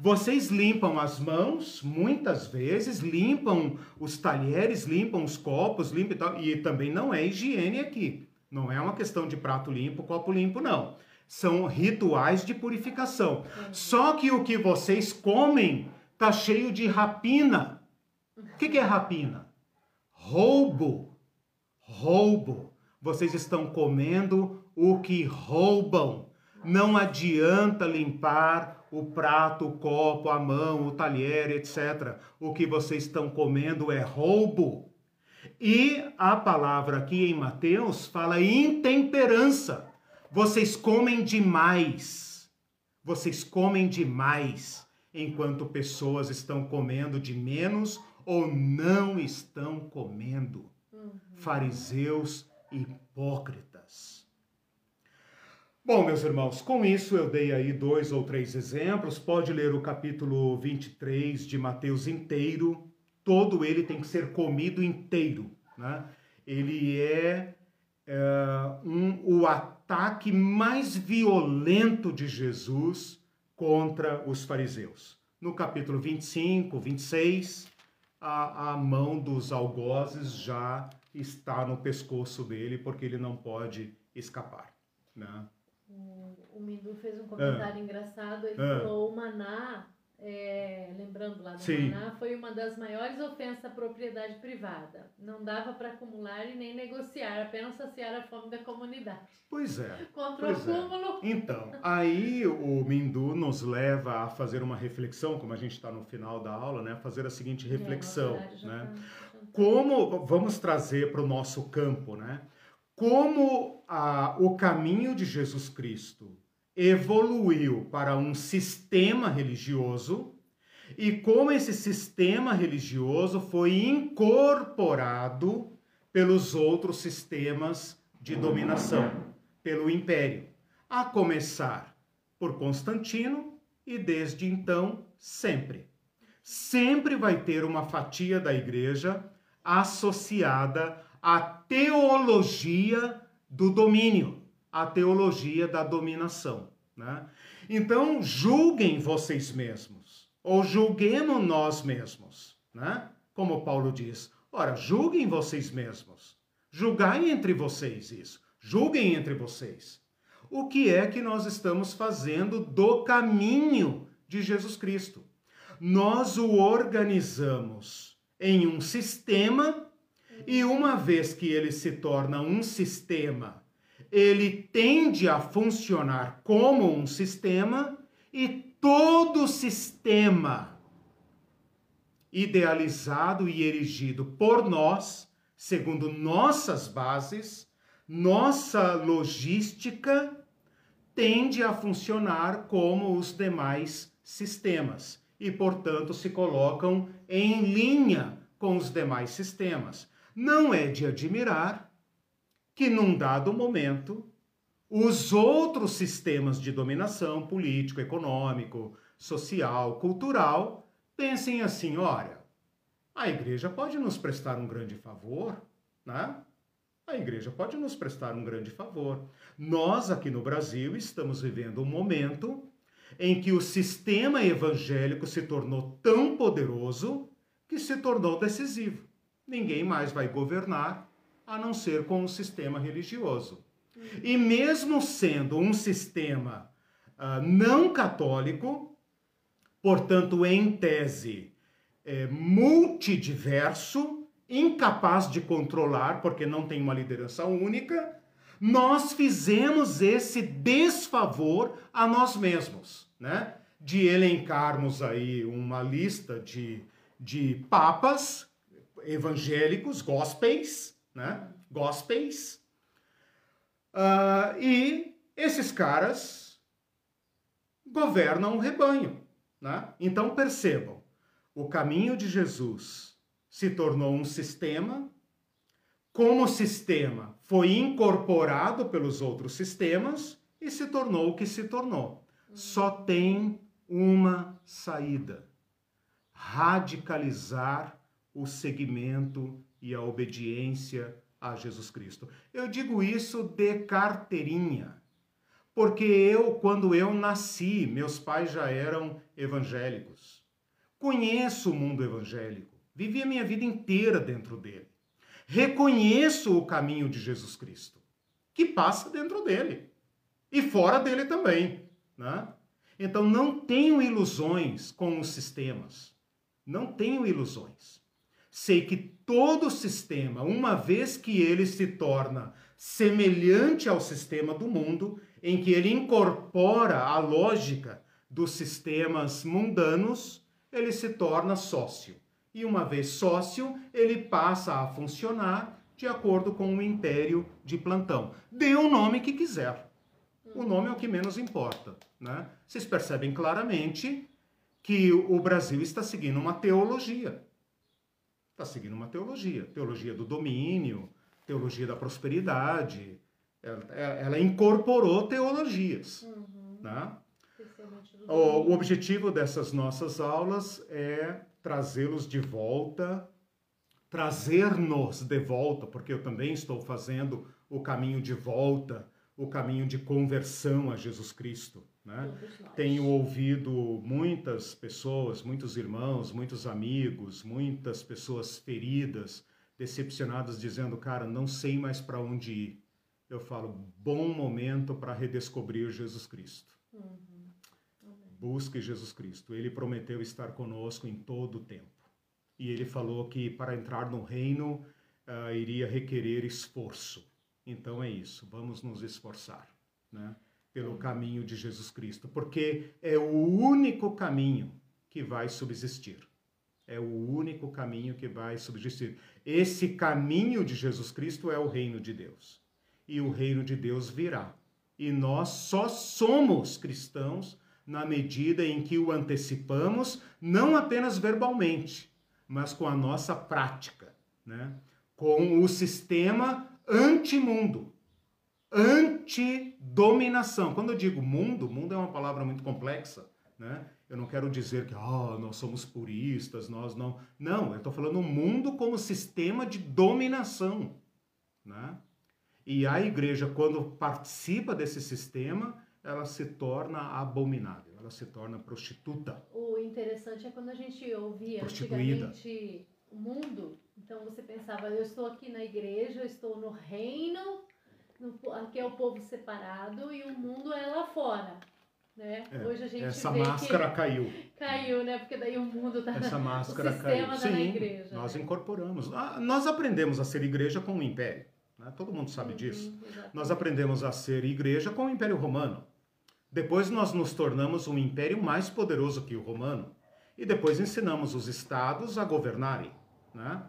Vocês limpam as mãos, muitas vezes, limpam os talheres, limpam os copos, limpam e, tal, e também não é higiene aqui. Não é uma questão de prato limpo, copo limpo, não. São rituais de purificação. Só que o que vocês comem está cheio de rapina. O que, que é rapina? Roubo. Roubo. Vocês estão comendo o que roubam. Não adianta limpar o prato, o copo, a mão, o talher, etc. O que vocês estão comendo é roubo. E a palavra aqui em Mateus fala intemperança. Vocês comem demais. Vocês comem demais, enquanto pessoas estão comendo de menos ou não estão comendo. Uhum. Fariseus hipócritas. Bom, meus irmãos, com isso eu dei aí dois ou três exemplos. Pode ler o capítulo 23 de Mateus inteiro. Todo ele tem que ser comido inteiro. Né? Ele é, é um, o ataque mais violento de Jesus contra os fariseus. No capítulo 25, 26, a, a mão dos algozes já está no pescoço dele, porque ele não pode escapar. Né? O, o Mindu fez um comentário é. engraçado, ele é. falou o maná é, lembrando lá do Sim. Maná, foi uma das maiores ofensas à propriedade privada. Não dava para acumular e nem negociar, apenas saciar a fome da comunidade. Pois é. Contra pois o é. acúmulo. É. Então, aí o Mindu nos leva a fazer uma reflexão, como a gente está no final da aula, né? Fazer a seguinte é, reflexão, é, né? Tá, tá. Como vamos trazer para o nosso campo, né? Como a, o caminho de Jesus Cristo evoluiu para um sistema religioso e como esse sistema religioso foi incorporado pelos outros sistemas de dominação, pelo império, a começar por Constantino e desde então sempre. Sempre vai ter uma fatia da igreja associada à teologia do domínio a teologia da dominação. Né? Então, julguem vocês mesmos, ou julguemos nós mesmos. Né? Como Paulo diz, ora, julguem vocês mesmos. Julgai entre vocês isso. Julguem entre vocês. O que é que nós estamos fazendo do caminho de Jesus Cristo? Nós o organizamos em um sistema e uma vez que ele se torna um sistema ele tende a funcionar como um sistema e todo sistema idealizado e erigido por nós, segundo nossas bases, nossa logística tende a funcionar como os demais sistemas e, portanto, se colocam em linha com os demais sistemas. Não é de admirar que num dado momento os outros sistemas de dominação político, econômico, social, cultural pensem assim: olha, a igreja pode nos prestar um grande favor, né? A igreja pode nos prestar um grande favor. Nós, aqui no Brasil, estamos vivendo um momento em que o sistema evangélico se tornou tão poderoso que se tornou decisivo. Ninguém mais vai governar a não ser com o sistema religioso. E mesmo sendo um sistema uh, não católico, portanto, em tese, é, multidiverso, incapaz de controlar, porque não tem uma liderança única, nós fizemos esse desfavor a nós mesmos, né? De elencarmos aí uma lista de, de papas evangélicos, gospels, né? Gospels. Uh, e esses caras governam o rebanho, né? Então percebam, o caminho de Jesus se tornou um sistema como sistema foi incorporado pelos outros sistemas e se tornou o que se tornou. Só tem uma saída: radicalizar o seguimento e a obediência a Jesus Cristo. Eu digo isso de carteirinha, porque eu, quando eu nasci, meus pais já eram evangélicos. Conheço o mundo evangélico, vivi a minha vida inteira dentro dele reconheço o caminho de Jesus Cristo, que passa dentro dele e fora dele também. Né? Então não tenho ilusões com os sistemas. Não tenho ilusões. Sei que todo sistema, uma vez que ele se torna semelhante ao sistema do mundo, em que ele incorpora a lógica dos sistemas mundanos, ele se torna sócio e uma vez sócio, ele passa a funcionar de acordo com o império de plantão. Dê o nome que quiser. O nome é o que menos importa. Né? Vocês percebem claramente que o Brasil está seguindo uma teologia. Está seguindo uma teologia. Teologia do domínio, teologia da prosperidade. Ela, ela incorporou teologias. Uhum. Né? O, o objetivo dessas nossas aulas é trazê-los de volta, trazer-nos de volta, porque eu também estou fazendo o caminho de volta, o caminho de conversão a Jesus Cristo. Né? Tenho ouvido muitas pessoas, muitos irmãos, muitos amigos, muitas pessoas feridas, decepcionadas, dizendo: Cara, não sei mais para onde ir. Eu falo: bom momento para redescobrir Jesus Cristo. Uhum. Busque Jesus Cristo. Ele prometeu estar conosco em todo o tempo. E ele falou que para entrar no reino uh, iria requerer esforço. Então é isso, vamos nos esforçar né? Pelo caminho de Jesus Cristo, porque é o único caminho que vai subsistir. É o único caminho que vai subsistir. Esse caminho de Jesus Cristo é o reino de Deus. E o reino de Deus virá. E nós só somos cristãos na medida em que o antecipamos, não apenas verbalmente, mas com a nossa prática, né? com o sistema antimundo, antidominação. Quando eu digo mundo, mundo é uma palavra muito complexa, né? Eu não quero dizer que oh, nós somos puristas, nós não. Não, eu estou falando mundo como sistema de dominação. Né? E a igreja, quando participa desse sistema, ela se torna abominável, ela se torna prostituta. O interessante é quando a gente ouvia antigamente o mundo, então você pensava, eu estou aqui na igreja, eu estou no reino, no, aqui é o povo separado e o mundo é lá fora. Né? É, Hoje a gente essa máscara caiu. Caiu, né? Porque daí o mundo está Essa (laughs) máscara caiu. Tá Sim, igreja, nós né? incorporamos. Ah, nós aprendemos a ser igreja com o império. Né? Todo mundo sabe uhum, disso. Exatamente. Nós aprendemos a ser igreja com o Império Romano. Depois nós nos tornamos um império mais poderoso que o romano. E depois ensinamos os estados a governarem. Né?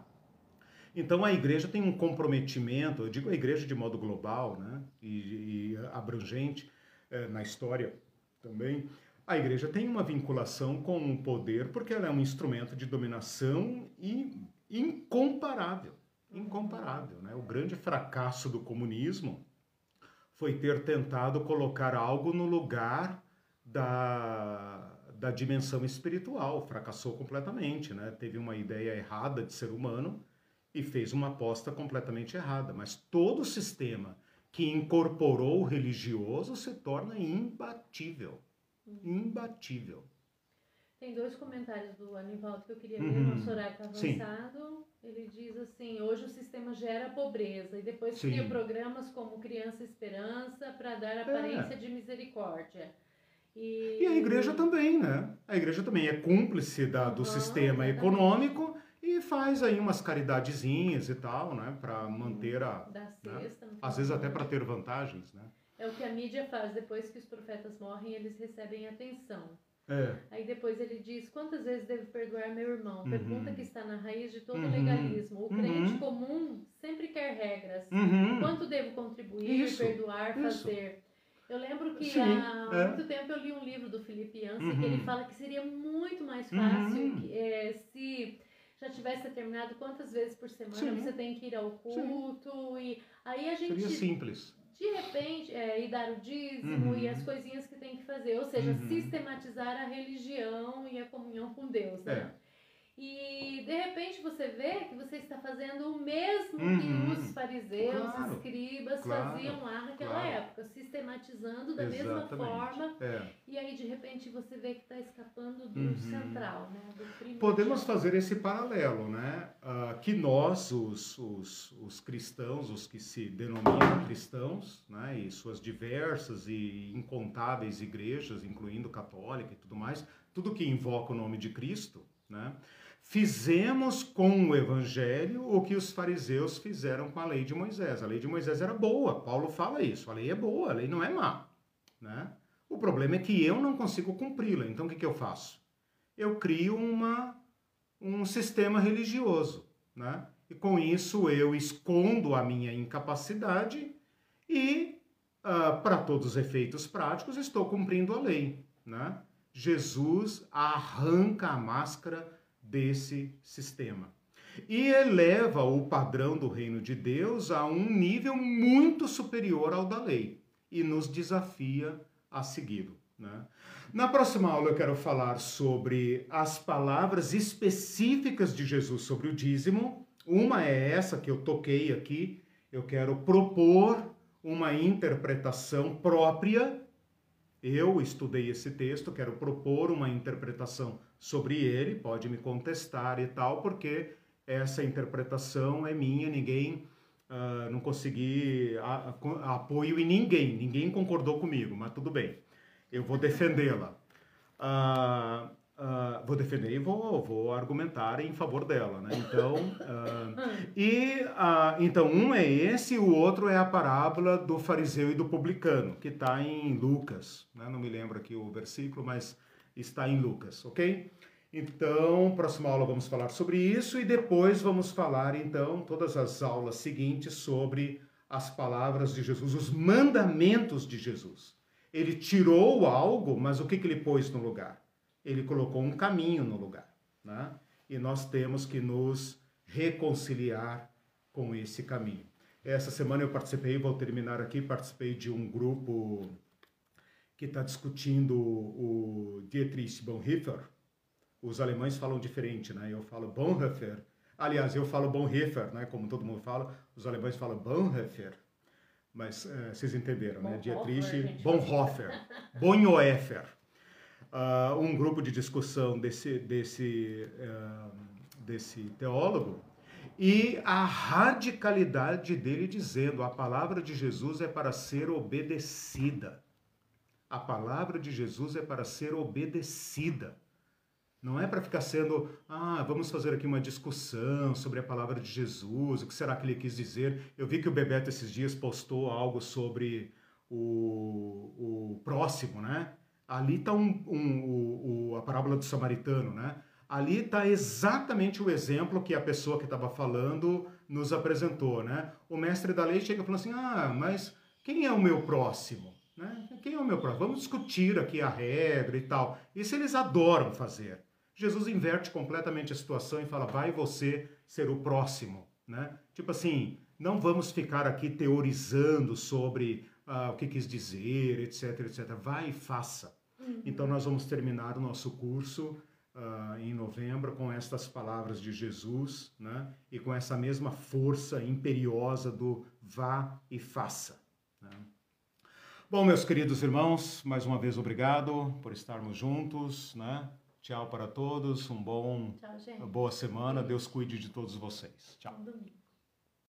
Então a igreja tem um comprometimento, eu digo a igreja de modo global né? e, e abrangente é, na história também. A igreja tem uma vinculação com o poder porque ela é um instrumento de dominação e incomparável. Incomparável, né? O grande fracasso do comunismo foi ter tentado colocar algo no lugar da, da dimensão espiritual. Fracassou completamente, né? Teve uma ideia errada de ser humano e fez uma aposta completamente errada. Mas todo sistema que incorporou o religioso se torna imbatível. Imbatível. Tem dois comentários do Anivaldo que eu queria ler. Uhum. Nosso horário está avançado. Sim. Ele diz assim: hoje o sistema gera pobreza e depois Sim. cria programas como Criança Esperança para dar é. aparência é. de misericórdia. E... e... a igreja também, né? A igreja também é cúmplice da, do uhum, sistema exatamente. econômico e faz aí umas caridadezinhas e tal, né? Para manter a. Da sexta, né? Às vezes até para ter vantagens, né? É o que a mídia faz. Depois que os profetas morrem, eles recebem atenção. É. Aí depois ele diz: Quantas vezes devo perdoar meu irmão? Uhum. Pergunta que está na raiz de todo uhum. legalismo. O crente uhum. comum sempre quer regras. Uhum. Quanto devo contribuir, Isso. perdoar, Isso. fazer? Eu lembro que Sim, há é. muito tempo eu li um livro do Felipe Yancey que ele uhum. fala que seria muito mais fácil uhum. que, é, se já tivesse terminado quantas vezes por semana Sim. você tem que ir ao culto Sim. e aí a gente seria simples de repente, é, e dar o dízimo uhum. e as coisinhas que tem que fazer, ou seja, uhum. sistematizar a religião e a comunhão com Deus, né? E de repente você vê que você está fazendo o mesmo uhum. que os fariseus, claro, escribas claro, faziam lá naquela claro. época, sistematizando da Exatamente. mesma forma. É. E aí de repente você vê que está escapando do uhum. central, né? Do Podemos fazer esse paralelo, né? Uh, que nós, os, os, os cristãos, os que se denominam cristãos, né? E suas diversas e incontáveis igrejas, incluindo católica e tudo mais, tudo que invoca o nome de Cristo, né? Fizemos com o evangelho o que os fariseus fizeram com a lei de Moisés. A lei de Moisés era boa, Paulo fala isso. A lei é boa, a lei não é má. Né? O problema é que eu não consigo cumpri-la. Então o que, que eu faço? Eu crio uma, um sistema religioso. Né? E com isso eu escondo a minha incapacidade e, uh, para todos os efeitos práticos, estou cumprindo a lei. Né? Jesus arranca a máscara desse sistema. E eleva o padrão do reino de Deus a um nível muito superior ao da lei e nos desafia a segui-lo. Né? Na próxima aula eu quero falar sobre as palavras específicas de Jesus sobre o dízimo. Uma é essa que eu toquei aqui. Eu quero propor uma interpretação própria. Eu estudei esse texto, quero propor uma interpretação sobre ele, pode me contestar e tal, porque essa interpretação é minha, ninguém uh, não consegui a, a, apoio em ninguém, ninguém concordou comigo, mas tudo bem, eu vou defendê-la. Uh, uh, vou defender e vou, vou argumentar em favor dela, né? Então, e então um é esse, o outro é a parábola do fariseu e do publicano, que está em Lucas, né? Não me lembro aqui o versículo, mas está em Lucas, ok? Então, próxima aula vamos falar sobre isso e depois vamos falar, então, todas as aulas seguintes sobre as palavras de Jesus, os mandamentos de Jesus. Ele tirou algo, mas o que, que ele pôs no lugar? Ele colocou um caminho no lugar, né? E nós temos que nos reconciliar com esse caminho. Essa semana eu participei, vou terminar aqui, participei de um grupo que está discutindo o Dietrich Bonhoeffer. Os alemães falam diferente, né? Eu falo Bonhoeffer. Aliás, eu falo Bonhoeffer, né? Como todo mundo fala. Os alemães falam Bonhoeffer. Mas é, vocês entenderam, né? Dietrich Bonhoeffer. (laughs) Bonhoeffer. Uh, um grupo de discussão desse, desse, uh, desse teólogo e a radicalidade dele dizendo a palavra de Jesus é para ser obedecida. A palavra de Jesus é para ser obedecida. Não é para ficar sendo, ah, vamos fazer aqui uma discussão sobre a palavra de Jesus, o que será que ele quis dizer. Eu vi que o Bebeto esses dias postou algo sobre o, o próximo, né? Ali está um, um, a parábola do samaritano, né? Ali está exatamente o exemplo que a pessoa que estava falando nos apresentou, né? O mestre da lei chega e fala assim, ah, mas quem é o meu próximo? Né? Quem é o meu próximo? Vamos discutir aqui a regra e tal. Isso eles adoram fazer. Jesus inverte completamente a situação e fala: vai você ser o próximo. né? Tipo assim, não vamos ficar aqui teorizando sobre ah, o que quis dizer, etc, etc. Vai e faça. Uhum. Então nós vamos terminar o nosso curso uh, em novembro com estas palavras de Jesus, né? E com essa mesma força imperiosa do vá e faça. Né? Bom, meus queridos irmãos, mais uma vez obrigado por estarmos juntos, né? Tchau para todos, um bom, Tchau, boa semana. Deus cuide de todos vocês. Tchau.